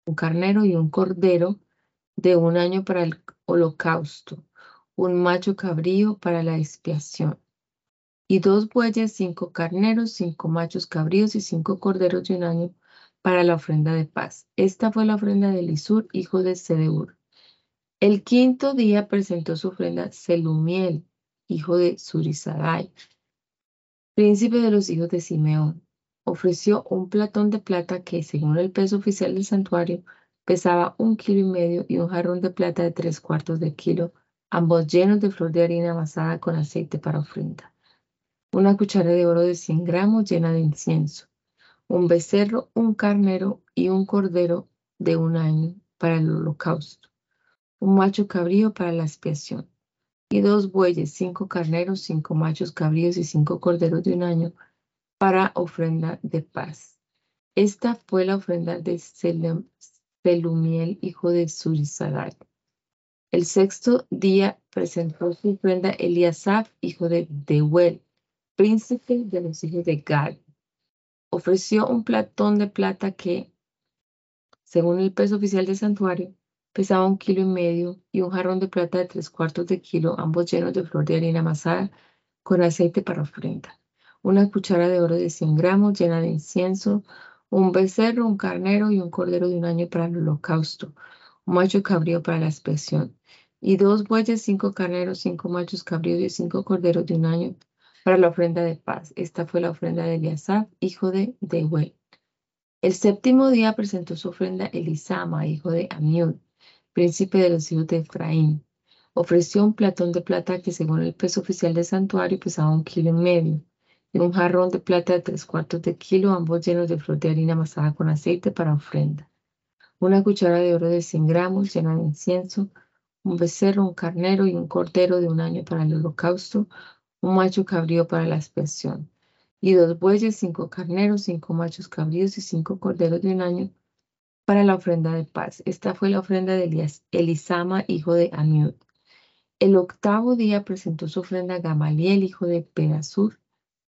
Un carnero y un cordero de un año para el holocausto. Un macho cabrío para la expiación. Y dos bueyes, cinco carneros, cinco machos cabríos y cinco corderos de un año para la ofrenda de paz. Esta fue la ofrenda de Lisur, hijo de Sedeur. El quinto día presentó su ofrenda Selumiel, hijo de Surizadai, príncipe de los hijos de Simeón. Ofreció un platón de plata que, según el peso oficial del santuario, pesaba un kilo y medio y un jarrón de plata de tres cuartos de kilo, ambos llenos de flor de harina amasada con aceite para ofrenda. Una cuchara de oro de 100 gramos llena de incienso. Un becerro, un carnero y un cordero de un año para el holocausto un macho cabrío para la expiación, y dos bueyes, cinco carneros, cinco machos cabríos y cinco corderos de un año para ofrenda de paz. Esta fue la ofrenda de Selumiel, hijo de Surizadai. El sexto día presentó su ofrenda Eliasaf, hijo de Deuel, príncipe de los hijos de Gad. Ofreció un platón de plata que, según el peso oficial del santuario, pesaba un kilo y medio y un jarrón de plata de tres cuartos de kilo, ambos llenos de flor de harina amasada con aceite para ofrenda. Una cuchara de oro de 100 gramos llena de incienso, un becerro, un carnero y un cordero de un año para el holocausto, un macho cabrío para la expresión, y dos bueyes, cinco carneros, cinco machos cabríos y cinco corderos de un año para la ofrenda de paz. Esta fue la ofrenda de Eliasaf, hijo de Deuel. El séptimo día presentó su ofrenda Elisama, hijo de Amiud, príncipe de los hijos de Efraín. Ofreció un platón de plata que según el peso oficial del santuario pesaba un kilo y medio, y un jarrón de plata de tres cuartos de kilo, ambos llenos de flor de harina amasada con aceite para ofrenda. Una cuchara de oro de 100 gramos llena de incienso, un becerro, un carnero y un cordero de un año para el holocausto, un macho cabrío para la expiación, y dos bueyes, cinco carneros, cinco machos cabríos y cinco corderos de un año para la ofrenda de paz. Esta fue la ofrenda de Elisama, hijo de Amiud. El octavo día presentó su ofrenda a Gamaliel, hijo de Pedasur,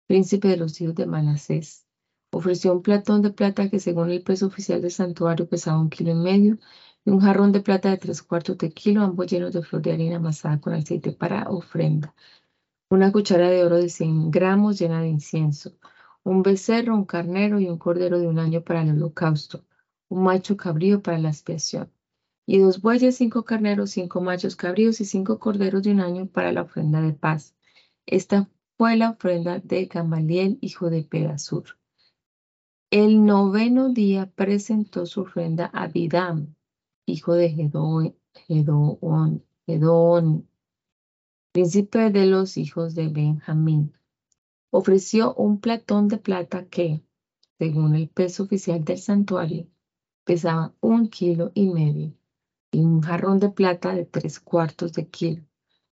príncipe de los hijos de Manasés. Ofreció un platón de plata que según el peso oficial del santuario pesaba un kilo y medio y un jarrón de plata de tres cuartos de kilo, ambos llenos de flor de harina amasada con aceite para ofrenda. Una cuchara de oro de 100 gramos llena de incienso. Un becerro, un carnero y un cordero de un año para el holocausto un macho cabrío para la expiación, y dos bueyes, cinco carneros, cinco machos cabríos y cinco corderos de un año para la ofrenda de paz. Esta fue la ofrenda de Gamaliel, hijo de Pedasur. El noveno día presentó su ofrenda a Bidam, hijo de Gedoón, príncipe de los hijos de Benjamín. Ofreció un platón de plata que, según el peso oficial del santuario, pesaba un kilo y medio y un jarrón de plata de tres cuartos de kilo,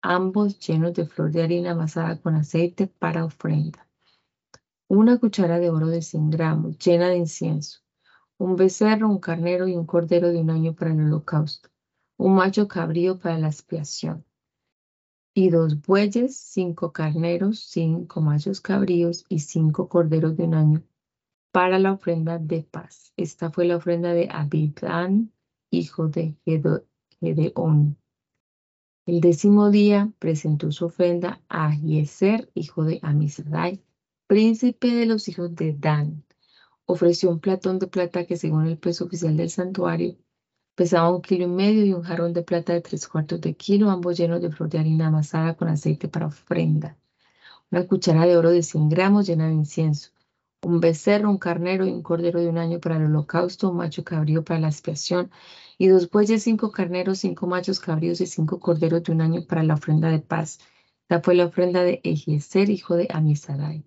ambos llenos de flor de harina amasada con aceite para ofrenda. Una cuchara de oro de 100 gramos llena de incienso, un becerro, un carnero y un cordero de un año para el holocausto, un macho cabrío para la expiación, y dos bueyes, cinco carneros, cinco machos cabríos y cinco corderos de un año para la ofrenda de paz. Esta fue la ofrenda de Abidán, hijo de Gedeón. El décimo día presentó su ofrenda a Yeser, hijo de Amisadai, príncipe de los hijos de Dan. Ofreció un platón de plata que según el peso oficial del santuario pesaba un kilo y medio y un jarrón de plata de tres cuartos de kilo, ambos llenos de flor de harina amasada con aceite para ofrenda. Una cuchara de oro de 100 gramos llena de incienso un becerro, un carnero y un cordero de un año para el holocausto, un macho cabrío para la expiación, y dos bueyes, cinco carneros, cinco machos cabríos y cinco corderos de un año para la ofrenda de paz. Esta fue la ofrenda de Ejieser, hijo de Amisadai.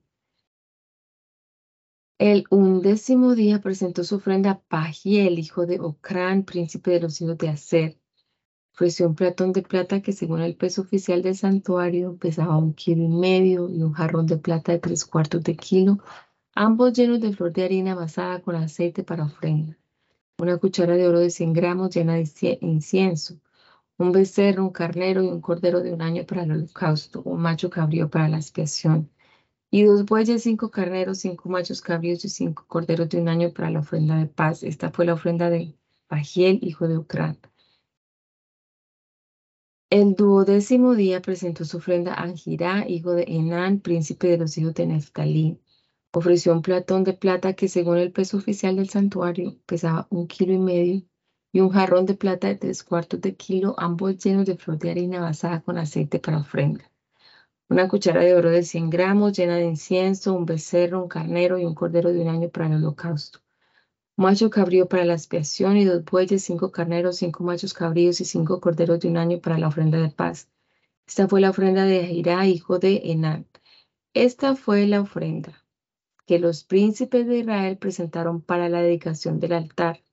El undécimo día presentó su ofrenda a Pagiel, hijo de Ocrán, príncipe de los hijos de Aser. Ofreció un platón de plata que según el peso oficial del santuario pesaba un kilo y medio y un jarrón de plata de tres cuartos de kilo ambos llenos de flor de harina amasada con aceite para ofrenda, una cuchara de oro de 100 gramos llena de incienso, un becerro, un carnero y un cordero de un año para el holocausto, un macho cabrío para la expiación, y dos bueyes, cinco carneros, cinco machos cabríos y cinco corderos de un año para la ofrenda de paz. Esta fue la ofrenda de Bagiel, hijo de Ucrán. El duodécimo día presentó su ofrenda a Angirá, hijo de Enán, príncipe de los hijos de Neftalí. Ofreció un platón de plata que según el peso oficial del santuario pesaba un kilo y medio y un jarrón de plata de tres cuartos de kilo, ambos llenos de flor de harina basada con aceite para ofrenda una cuchara de oro de 100 gramos llena de incienso, un becerro, un carnero y un cordero de un año para el holocausto. Macho cabrío para la expiación y dos bueyes, cinco carneros, cinco machos cabríos y cinco corderos de un año para la ofrenda de paz. Esta fue la ofrenda de Jirá, hijo de Enán. Esta fue la ofrenda que los príncipes de Israel presentaron para la dedicación del altar,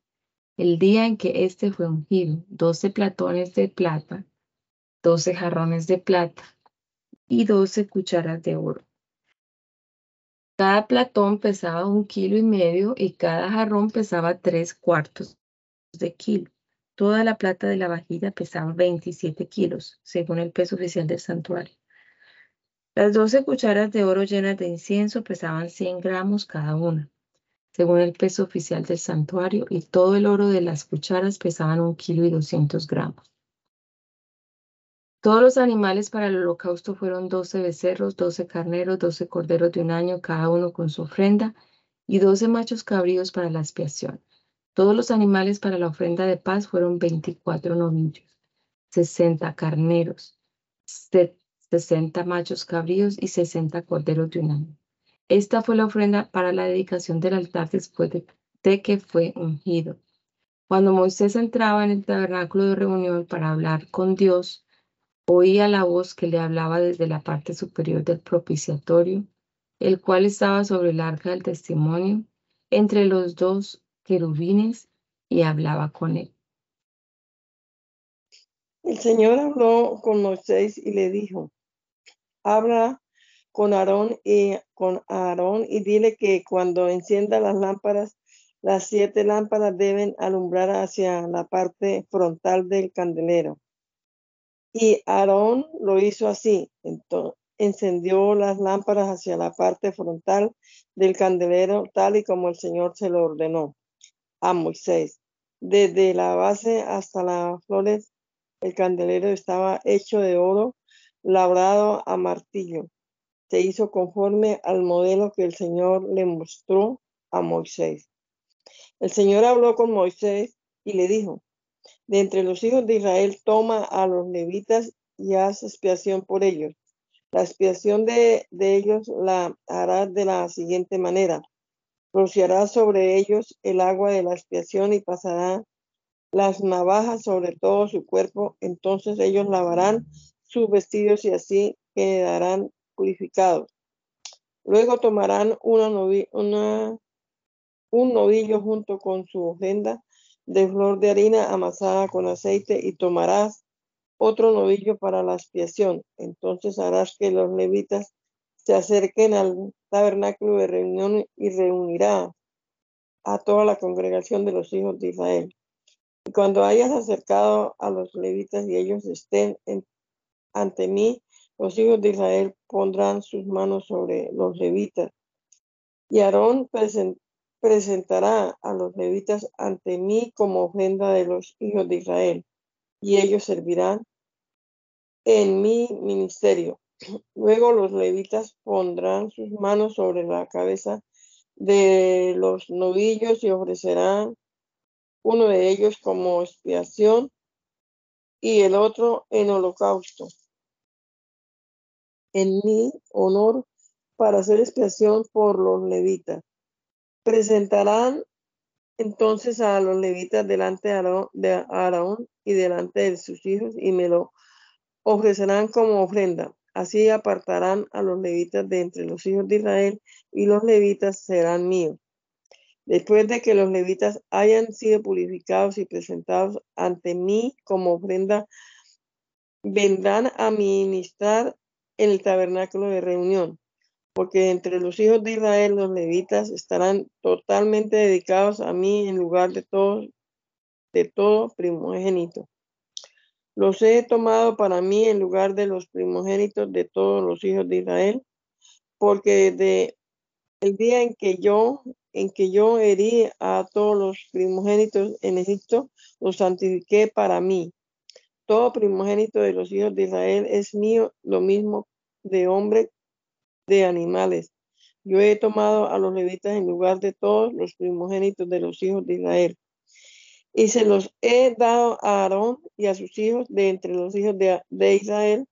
el día en que éste fue ungido, doce platones de plata, doce jarrones de plata, y 12 cucharas de oro. Cada platón pesaba un kilo y medio y cada jarrón pesaba tres cuartos de kilo. Toda la plata de la vajilla pesaba 27 kilos, según el peso oficial del santuario. Las 12 cucharas de oro llenas de incienso pesaban 100 gramos cada una, según el peso oficial del santuario, y todo el oro de las cucharas pesaban un kilo y 200 gramos. Todos los animales para el holocausto fueron doce becerros, doce carneros, doce corderos de un año, cada uno con su ofrenda, y doce machos cabríos para la expiación. Todos los animales para la ofrenda de paz fueron veinticuatro novillos, sesenta carneros, sesenta machos cabríos y sesenta corderos de un año. Esta fue la ofrenda para la dedicación del altar después de que fue ungido. Cuando Moisés entraba en el tabernáculo de reunión para hablar con Dios, oía la voz que le hablaba desde la parte superior del propiciatorio, el cual estaba sobre el arca del testimonio, entre los dos querubines, y hablaba con él. El Señor habló con Moisés y le dijo, habla con Aarón y con Aarón y dile que cuando encienda las lámparas, las siete lámparas deben alumbrar hacia la parte frontal del candelero. Y Aarón lo hizo así. Entonces, encendió las lámparas hacia la parte frontal del candelero, tal y como el Señor se lo ordenó a Moisés. Desde la base hasta las flores, el candelero estaba hecho de oro, labrado a martillo. Se hizo conforme al modelo que el Señor le mostró a Moisés. El Señor habló con Moisés y le dijo, de entre los hijos de Israel toma a los levitas y haz expiación por ellos. La expiación de, ellos la hará de la siguiente manera. Rociará sobre ellos el agua de la expiación y pasará las navajas sobre todo su cuerpo. Entonces ellos lavarán sus vestidos y así quedarán purificados. Luego tomarán una, una un novillo junto con su ofrenda de flor de harina amasada con aceite y tomarás otro novillo para la expiación. Entonces harás que los levitas se acerquen al tabernáculo de reunión y reunirá a toda la congregación de los hijos de Israel. Y cuando hayas acercado a los levitas y ellos estén ante mí, los hijos de Israel pondrán sus manos sobre los levitas. Y Aarón presentará a los levitas ante mí como ofrenda de los hijos de Israel, y ellos servirán en mi ministerio. Luego los levitas pondrán sus manos sobre la cabeza de los novillos y ofrecerán uno de ellos como expiación y el otro en holocausto. En mi honor para hacer expiación por los levitas Presentarán entonces a los levitas delante de Aarón, y delante de sus hijos y me lo ofrecerán como ofrenda. Así apartarán a los levitas de entre los hijos de Israel y los levitas serán míos. Después de que los levitas hayan sido purificados y presentados ante mí como ofrenda, vendrán a ministrar el tabernáculo de reunión porque entre los hijos de Israel los levitas estarán totalmente dedicados a mí en lugar de todo, de todo primogénito. Los he tomado para mí en lugar de los primogénitos de todos los hijos de Israel, porque desde el día en que yo en que yo herí a todos los primogénitos en Egipto, los santifiqué para mí. Todo primogénito de los hijos de Israel es mío, lo mismo de hombre, de animales. Yo he tomado a los levitas en lugar de todos los primogénitos de los hijos de Israel. Y se los he dado a Aarón y a sus hijos de entre los hijos de, de Israel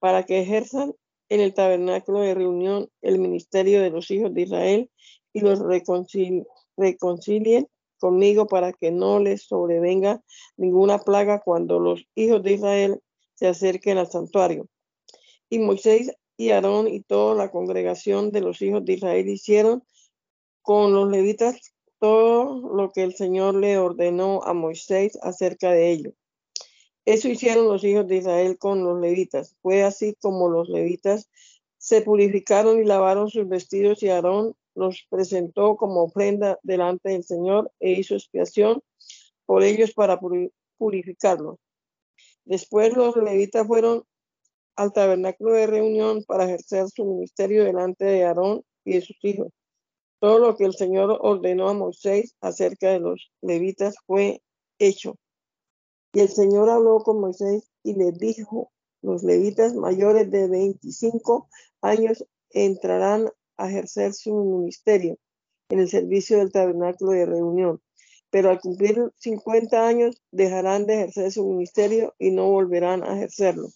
para que ejerzan en el tabernáculo de reunión el ministerio de los hijos de Israel y los reconcilien conmigo para que no les sobrevenga ninguna plaga cuando los hijos de Israel se acerquen al santuario. Y Moisés y Aarón y toda la congregación de los hijos de Israel hicieron con los levitas todo lo que el Señor le ordenó a Moisés acerca de ello. Eso hicieron los hijos de Israel con los levitas. Fue así como los levitas se purificaron y lavaron sus vestidos y Aarón los presentó como ofrenda delante del Señor e hizo expiación por ellos para purificarlos. Después los levitas fueron al tabernáculo de reunión para ejercer su ministerio delante de Aarón y de sus hijos. Todo lo que el Señor ordenó a Moisés acerca de los levitas fue hecho. Y el Señor habló con Moisés y le dijo, los levitas mayores de 25 años entrarán a ejercer su ministerio en el servicio del tabernáculo de reunión. Pero al cumplir 50 años dejarán de ejercer su ministerio y no volverán a ejercerlo.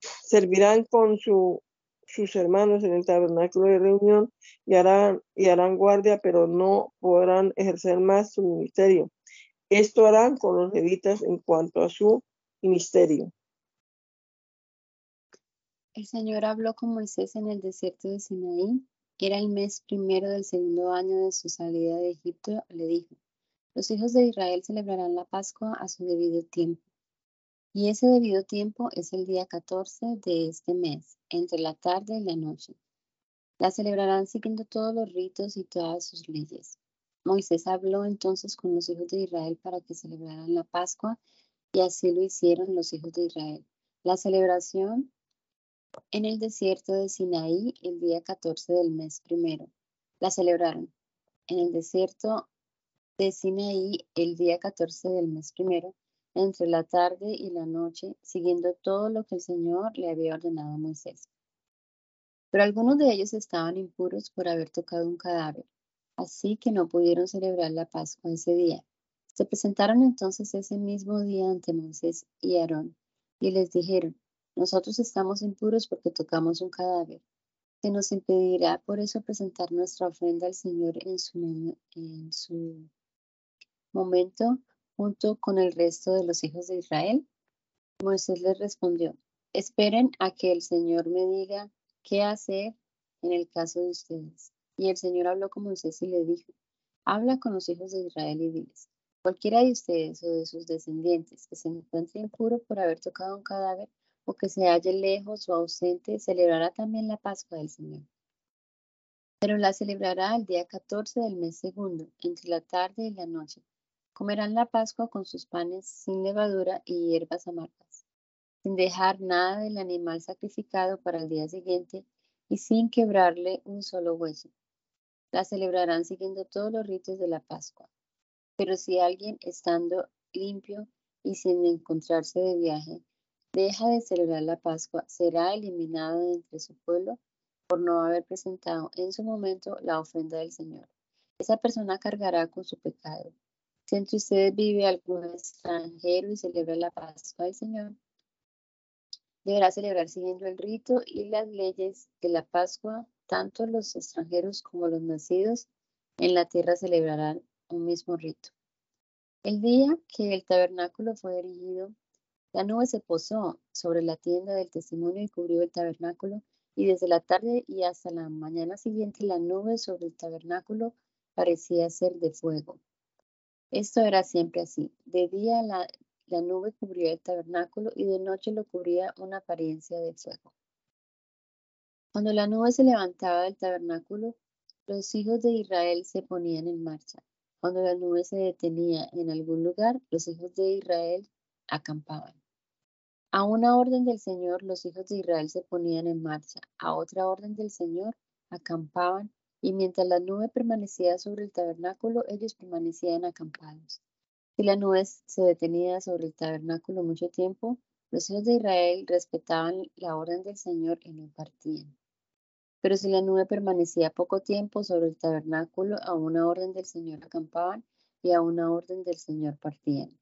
Servirán con sus hermanos en el tabernáculo de reunión y harán, y harán guardia, pero no podrán ejercer más su ministerio. Esto harán con los levitas en cuanto a su ministerio. El Señor habló con Moisés en el desierto de Sinaí era el mes primero del segundo año de su salida de Egipto, le dijo, los hijos de Israel celebrarán la Pascua a su debido tiempo. Y ese debido tiempo es el día 14 de este mes, entre la tarde y la noche. La celebrarán siguiendo todos los ritos y todas sus leyes. Moisés habló entonces con los hijos de Israel para que celebraran la Pascua y así lo hicieron los hijos de Israel. La celebración en el desierto de Sinaí el día 14 del mes primero. La celebraron en el desierto de Sinaí el día 14 del mes primero, entre la tarde y la noche, siguiendo todo lo que el Señor le había ordenado a Moisés. Pero algunos de ellos estaban impuros por haber tocado un cadáver, así que no pudieron celebrar la Pascua ese día. Se presentaron entonces ese mismo día ante Moisés y Aarón y les dijeron, nosotros estamos impuros porque tocamos un cadáver. Se nos impedirá por eso presentar nuestra ofrenda al Señor en su, en su momento junto con el resto de los hijos de Israel. Moisés les respondió, esperen a que el Señor me diga qué hacer en el caso de ustedes. Y el Señor habló con Moisés y le dijo, habla con los hijos de Israel y diles, cualquiera de ustedes o de sus descendientes que se encuentre impuro por haber tocado un cadáver, o que se halle lejos o ausente, celebrará también la Pascua del Señor. Pero la celebrará el día 14 del mes segundo, entre la tarde y la noche. Comerán la Pascua con sus panes sin levadura y hierbas amargas, sin dejar nada del animal sacrificado para el día siguiente y sin quebrarle un solo hueso. La celebrarán siguiendo todos los ritos de la Pascua. Pero si alguien estando limpio y sin encontrarse de viaje, deja de celebrar la Pascua, será eliminado de entre su pueblo por no haber presentado en su momento la ofrenda del Señor. Esa persona cargará con su pecado. Si entre ustedes vive algún extranjero y celebra la Pascua del Señor, deberá celebrar siguiendo el rito y las leyes de la Pascua. Tanto los extranjeros como los nacidos en la tierra celebrarán un mismo rito. El día que el tabernáculo fue erigido, la nube se posó sobre la tienda del testimonio y cubrió el tabernáculo, y desde la tarde y hasta la mañana siguiente la nube sobre el tabernáculo parecía ser de fuego. Esto era siempre así. De día la, nube cubría el tabernáculo y de noche lo cubría una apariencia de fuego. Cuando la nube se levantaba del tabernáculo, los hijos de Israel se ponían en marcha. Cuando la nube se detenía en algún lugar, los hijos de Israel acampaban. A una orden del Señor los hijos de Israel se ponían en marcha, a otra orden del Señor acampaban, y mientras la nube permanecía sobre el tabernáculo, ellos permanecían acampados. Si la nube se detenía sobre el tabernáculo mucho tiempo, los hijos de Israel respetaban la orden del Señor y no partían. Pero si la nube permanecía poco tiempo sobre el tabernáculo, a una orden del Señor acampaban y a una orden del Señor partían.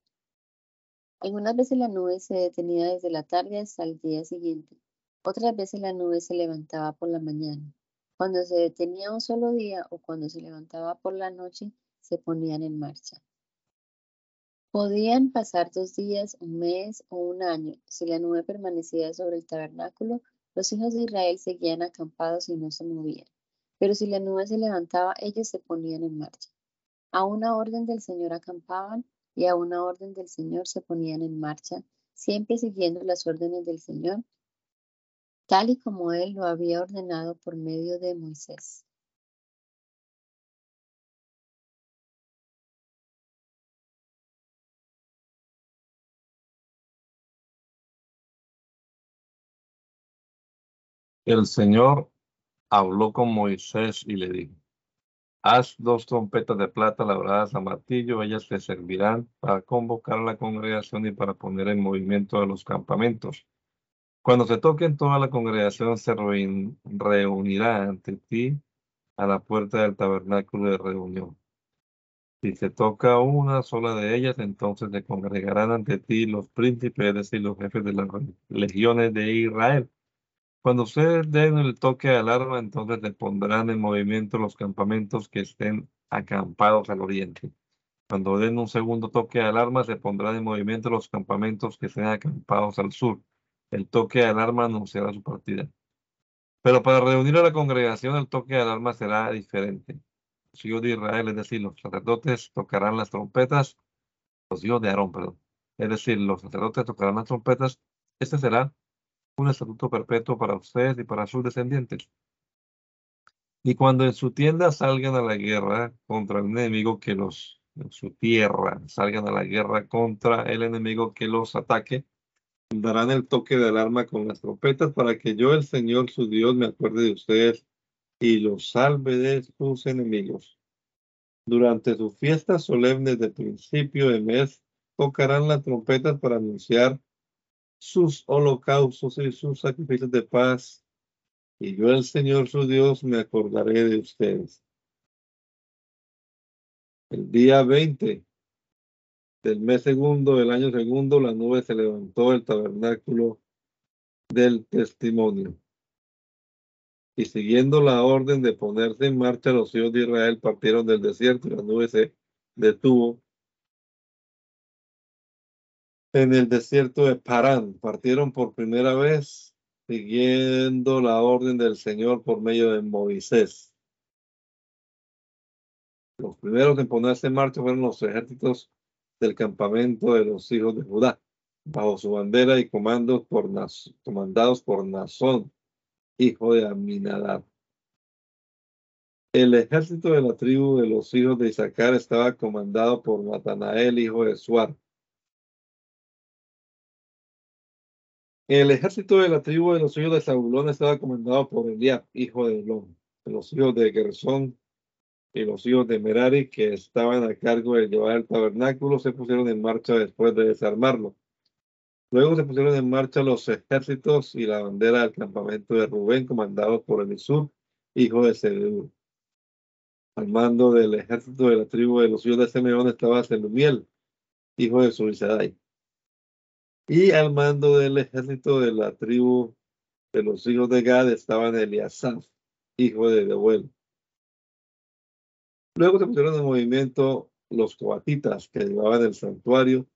Algunas veces la nube se detenía desde la tarde hasta el día siguiente. Otras veces la nube se levantaba por la mañana. Cuando se detenía un solo día o cuando se levantaba por la noche, se ponían en marcha. Podían pasar dos días, un mes o un año. Si la nube permanecía sobre el tabernáculo, los hijos de Israel seguían acampados y no se movían. Pero si la nube se levantaba, ellos se ponían en marcha. A una orden del Señor acampaban y a una orden del Señor se ponían en marcha, siempre siguiendo las órdenes del Señor, tal y como Él lo había ordenado por medio de Moisés. El Señor habló con Moisés y le dijo, Haz dos trompetas de plata labradas a martillo, ellas te servirán para convocar a la congregación y para poner en movimiento a los campamentos. Cuando se toquen, toda la congregación se reunirá ante ti a la puerta del tabernáculo de reunión. Si se toca una sola de ellas, entonces se congregarán ante ti los príncipes y los jefes de las legiones de Israel cuando ustedes den el toque de alarma, entonces se pondrán en movimiento los campamentos que estén acampados al oriente. Cuando den un segundo toque de alarma, se pondrán en movimiento los campamentos que estén acampados al sur. El toque de alarma anunciará su partida. Pero para reunir a la congregación, el toque de alarma será diferente. Los hijos de Israel, es decir, los sacerdotes tocarán las trompetas, los hijos de Aarón, perdón. Es decir, los sacerdotes tocarán las trompetas. Este será un estatuto perpetuo para ustedes y para sus descendientes. Y cuando en su tienda salgan a la guerra contra el enemigo que los, en su tierra salgan a la guerra contra el enemigo que los ataque, darán el toque de alarma con las trompetas para que yo, el Señor su Dios, me acuerde de ustedes y los salve de sus enemigos. Durante sus fiestas solemnes de principio de mes, tocarán las trompetas para anunciar sus holocaustos y sus sacrificios de paz, y yo el Señor su Dios me acordaré de ustedes. El día 20 del mes segundo del año segundo, la nube se levantó del tabernáculo del testimonio. Y siguiendo la orden de ponerse en marcha, los hijos de Israel partieron del desierto y la nube se detuvo en el desierto de Parán. Partieron por primera vez siguiendo la orden del Señor por medio de Moisés. Los primeros en ponerse en marcha fueron los ejércitos del campamento de los hijos de Judá, bajo su bandera y comandos por comandados por Nazón, hijo de Aminadab. El ejército de la tribu de los hijos de Isaacar estaba comandado por Natanael, hijo de Suar, El ejército de la tribu de los hijos de Zabulón estaba comandado por Eliab, hijo de Elón, los hijos de Gersón y los hijos de Merari, que estaban a cargo de llevar el tabernáculo, se pusieron en marcha después de desarmarlo. Luego se pusieron en marcha los ejércitos y la bandera del campamento de Rubén, comandados por Elisur, hijo de Sedeur. Al mando del ejército de la tribu de los hijos de Simeón estaba Selumiel, hijo de Surizadai. Y al mando del ejército de la tribu de los hijos de Gad estaban Eliasaf, hijo de Debuel. Luego se pusieron en movimiento los coatitas que llevaban el santuario.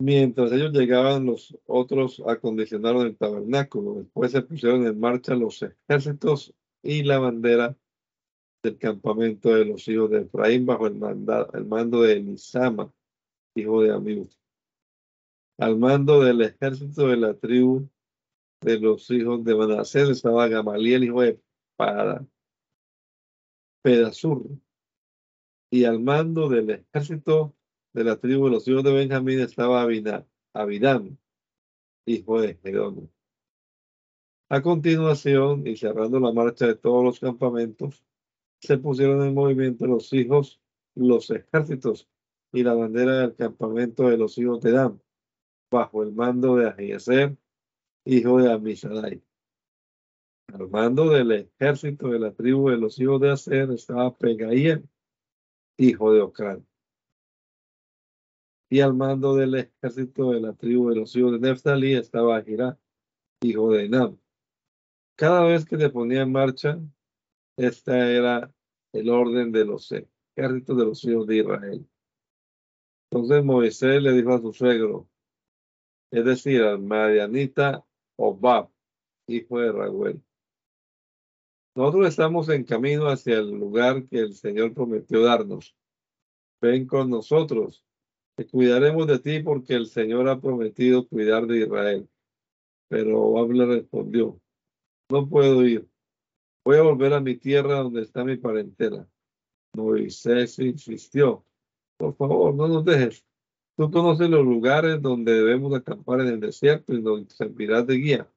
Mientras ellos llegaban, los otros acondicionaron el tabernáculo. Después se pusieron en marcha los ejércitos y la bandera del campamento de los hijos de Efraín bajo el, el mando de Elisama, hijo de Amiú al mando del ejército de la tribu de los hijos de Manasés estaba Gamaliel, hijo de Pedasur. Y al mando del ejército de la tribu de los hijos de Benjamín estaba Abidán, hijo de Gedón. A continuación, y cerrando la marcha de todos los campamentos, se pusieron en movimiento los hijos, los ejércitos y la bandera del campamento de los hijos de Dan, bajo el mando de Ahieser, hijo de Amisadai. Al mando del ejército de la tribu de los hijos de Aser estaba Pegaía, hijo de Ocran. Y al mando del ejército de la tribu de los hijos de Neftalí estaba Girá, hijo de Enam. Cada vez que se ponía en marcha, este era el orden de los ejércitos de los hijos de Israel. Entonces Moisés le dijo a su suegro, es decir, al Madianita Obab, hijo de Raguel. Nosotros estamos en camino hacia el lugar que el Señor prometió darnos. Ven con nosotros, te cuidaremos de ti porque el Señor ha prometido cuidar de Israel. Pero Obab le respondió, no puedo ir. Voy a volver a mi tierra donde está mi parentela. Moisés insistió, por favor, no nos dejes. Tú conoces los lugares donde debemos acampar en el desierto y nos servirás de guía.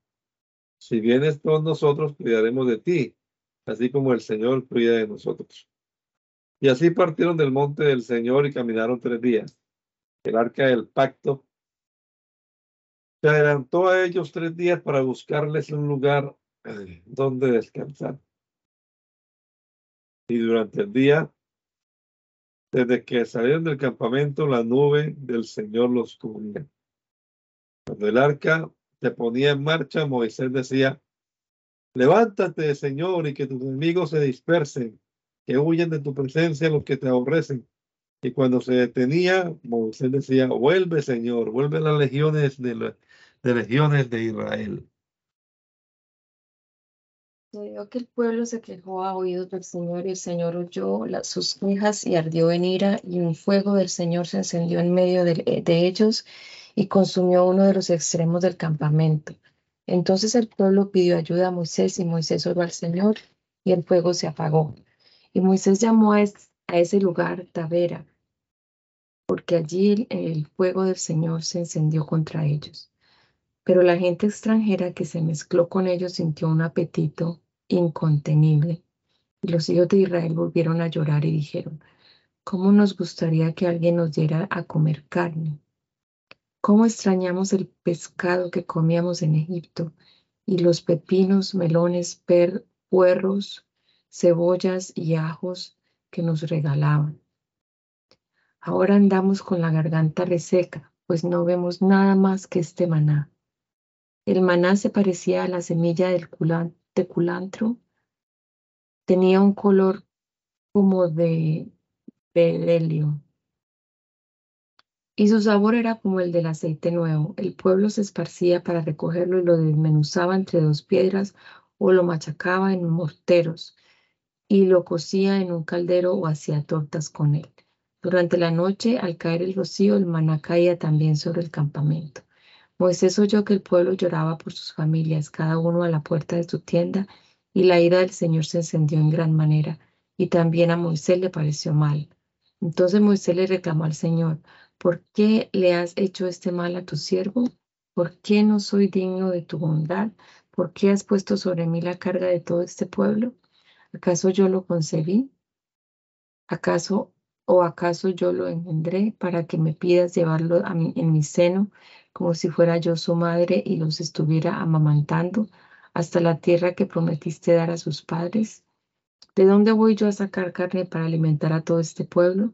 Si vienes con nosotros, cuidaremos de ti, así como el Señor cuida de nosotros. Y así partieron del monte del Señor y caminaron tres días. El arca del pacto se adelantó a ellos tres días para buscarles un lugar eh, donde descansar. Y durante el día desde que salieron del campamento, la nube del Señor los cubría. Cuando el arca se ponía en marcha, Moisés decía, levántate, Señor, y que tus enemigos se dispersen, que huyen de tu presencia los que te aborrecen. Y cuando se detenía, Moisés decía, vuelve, Señor, vuelve a las legiones de legiones de Israel. Sucedió que el pueblo se quejó a oídos del Señor y el Señor oyó sus quejas y ardió en ira y un fuego del Señor se encendió en medio de, de ellos y consumió uno de los extremos del campamento. Entonces el pueblo pidió ayuda a Moisés y Moisés oró al Señor y el fuego se apagó. Y Moisés llamó a, ese lugar Tavera, porque allí el fuego del Señor se encendió contra ellos. Pero la gente extranjera que se mezcló con ellos sintió un apetito incontenible. Y los hijos de Israel volvieron a llorar y dijeron, ¿cómo nos gustaría que alguien nos diera a comer carne? ¿Cómo extrañamos el pescado que comíamos en Egipto y los pepinos, melones, per, puerros, cebollas y ajos que nos regalaban? Ahora andamos con la garganta reseca, pues no vemos nada más que este maná. El maná se parecía a la semilla del culantro. Tenía un color como de bedelio. Y su sabor era como el del aceite nuevo. El pueblo se esparcía para recogerlo y lo desmenuzaba entre dos piedras o lo machacaba en morteros y lo cocía en un caldero o hacía tortas con él. Durante la noche, al caer el rocío, el maná caía también sobre el campamento. Moisés oyó que el pueblo lloraba por sus familias, cada uno a la puerta de su tienda, y la ira del Señor se encendió en gran manera, y también a Moisés le pareció mal. Entonces Moisés le reclamó al Señor, ¿por qué le has hecho este mal a tu siervo? ¿Por qué no soy digno de tu bondad? ¿Por qué has puesto sobre mí la carga de todo este pueblo? ¿Acaso yo lo concebí? ¿Acaso o acaso yo lo engendré para que me pidas llevarlo a mí, en mi seno como si fuera yo su madre y los estuviera amamantando hasta la tierra que prometiste dar a sus padres? ¿De dónde voy yo a sacar carne para alimentar a todo este pueblo?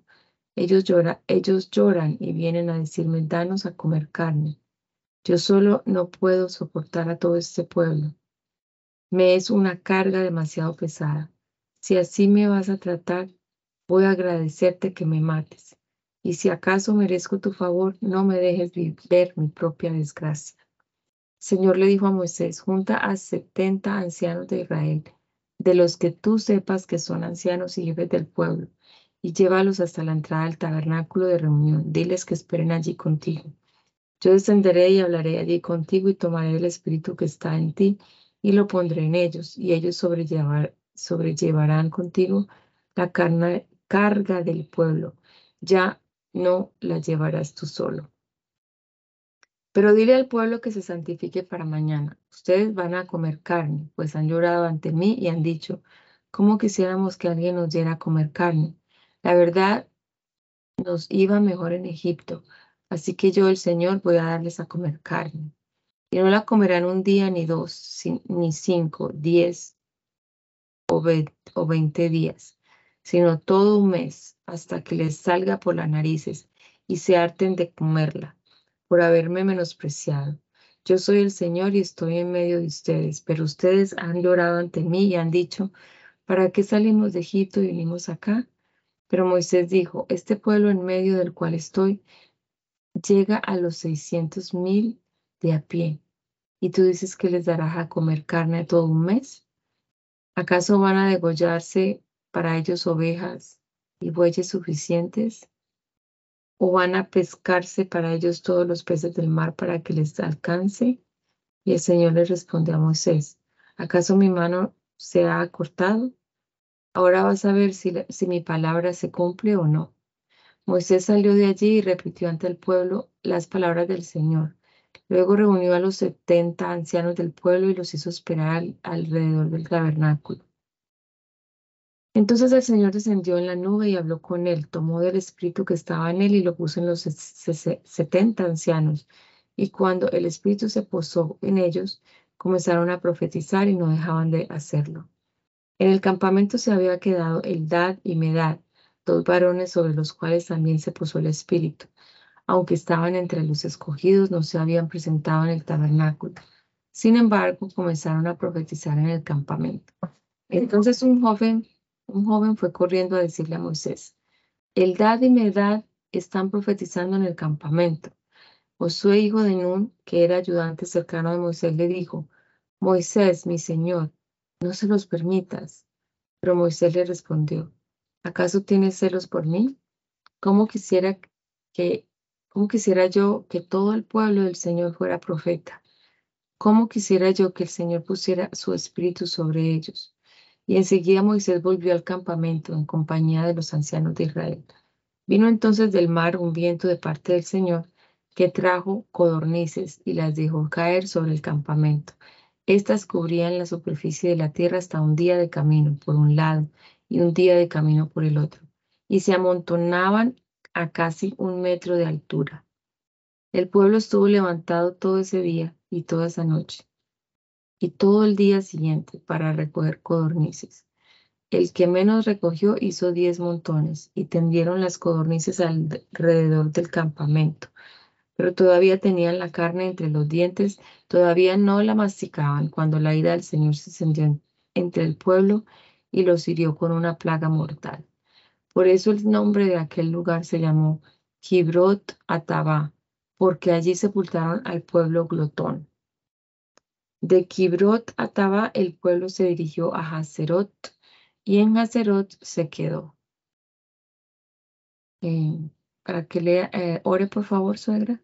Ellos, lloran y vienen a decirme, danos a comer carne. Yo solo no puedo soportar a todo este pueblo. Me es una carga demasiado pesada. Si así me vas a tratar, voy a agradecerte que me mates y si acaso merezco tu favor, no me dejes ver mi propia desgracia. Señor le dijo a Moisés, junta a setenta ancianos de Israel, de los que tú sepas que son ancianos y jefes del pueblo, y llévalos hasta la entrada del tabernáculo de reunión. Diles que esperen allí contigo. Yo descenderé y hablaré allí contigo y tomaré el espíritu que está en ti y lo pondré en ellos, y ellos sobrellevarán contigo la carga del pueblo. Ya no la llevarás tú solo. Pero dile al pueblo que se santifique para mañana. Ustedes van a comer carne, pues han llorado ante mí y han dicho, ¿cómo quisiéramos que alguien nos diera a comer carne? La verdad, nos iba mejor en Egipto, así que yo, el Señor, voy a darles a comer carne. Y no la comerán un día, ni dos, ni cinco, diez o veinte días, sino todo un mes, hasta que les salga por las narices y se harten de comerla, por haberme menospreciado. Yo soy el Señor y estoy en medio de ustedes, pero ustedes han llorado ante mí y han dicho, ¿para qué salimos de Egipto y vinimos acá? Pero Moisés dijo, este pueblo en medio del cual estoy llega a los seiscientos mil de a pie, y tú dices que les darás a comer carne todo un mes. ¿Acaso van a degollarse para ellos ovejas y bueyes suficientes? ¿O van a pescarse para ellos todos los peces del mar para que les alcance? Y el Señor le respondió a Moisés, ¿acaso mi mano se ha acortado? Ahora vas a ver si, si mi palabra se cumple o no. Moisés salió de allí y repitió ante el pueblo las palabras del Señor. Luego reunió a los setenta ancianos del pueblo y los hizo esperar alrededor del tabernáculo. Entonces el Señor descendió en la nube y habló con él, tomó del espíritu que estaba en él y lo puso en los setenta ancianos. Y cuando el espíritu se posó en ellos, comenzaron a profetizar y no dejaban de hacerlo. En el campamento se había quedado Eldad y Medad, dos varones sobre los cuales también se posó el espíritu. Aunque estaban entre los escogidos, no se habían presentado en el tabernáculo. Sin embargo, comenzaron a profetizar en el campamento. Entonces un joven, un joven fue corriendo a decirle a Moisés, Eldad y Medad están profetizando en el campamento. Josué, hijo de Nun, que era ayudante cercano de Moisés, le dijo, Moisés, mi señor, no se los permitas. Pero Moisés le respondió, ¿acaso tienes celos por mí? ¿Cómo quisiera que, cómo quisiera yo que todo el pueblo del Señor fuera profeta? ¿Cómo quisiera yo que el Señor pusiera su espíritu sobre ellos? Y enseguida Moisés volvió al campamento en compañía de los ancianos de Israel. Vino entonces del mar un viento de parte del Señor que trajo codornices y las dejó caer sobre el campamento estas cubrían la superficie de la tierra hasta un día de camino por un lado y un día de camino por el otro, y se amontonaban a casi un metro de altura. El pueblo estuvo levantado todo ese día y toda esa noche, y todo el día siguiente para recoger codornices. El que menos recogió hizo diez montones y tendieron las codornices alrededor del campamento, pero todavía tenían la carne entre los dientes, todavía no la masticaban cuando la ira del Señor se encendió entre el pueblo y los hirió con una plaga mortal. Por eso el nombre de aquel lugar se llamó Kibrot Atabá, porque allí sepultaron al pueblo glotón. De Kibrot Atabá el pueblo se dirigió a Hazerot y en Hazerot se quedó. Eh, para que lea, eh, ore por favor, suegra.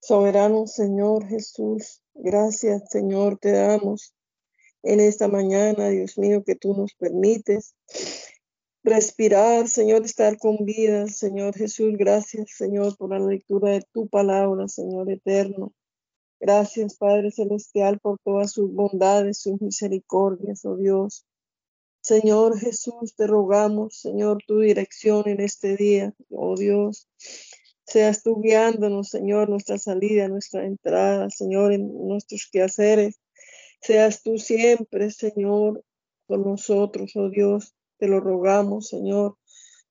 Soberano Señor Jesús, gracias Señor te damos en esta mañana, Dios mío, que tú nos permites respirar, Señor, estar con vida, Señor Jesús, gracias Señor por la lectura de tu palabra, Señor eterno. Gracias Padre Celestial por todas sus bondades, sus misericordias, oh Dios. Señor Jesús, te rogamos, Señor, tu dirección en este día, oh Dios. Seas tú guiándonos, Señor, nuestra salida, nuestra entrada, Señor, en nuestros quehaceres. Seas tú siempre, Señor, con nosotros, oh Dios. Te lo rogamos, Señor.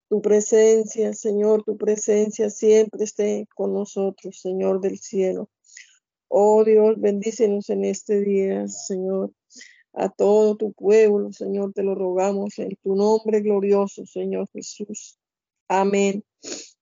Tu presencia, Señor, tu presencia siempre esté con nosotros, Señor del cielo. Oh Dios, bendícenos en este día, Señor. A todo tu pueblo, Señor, te lo rogamos en tu nombre glorioso, Señor Jesús. Amén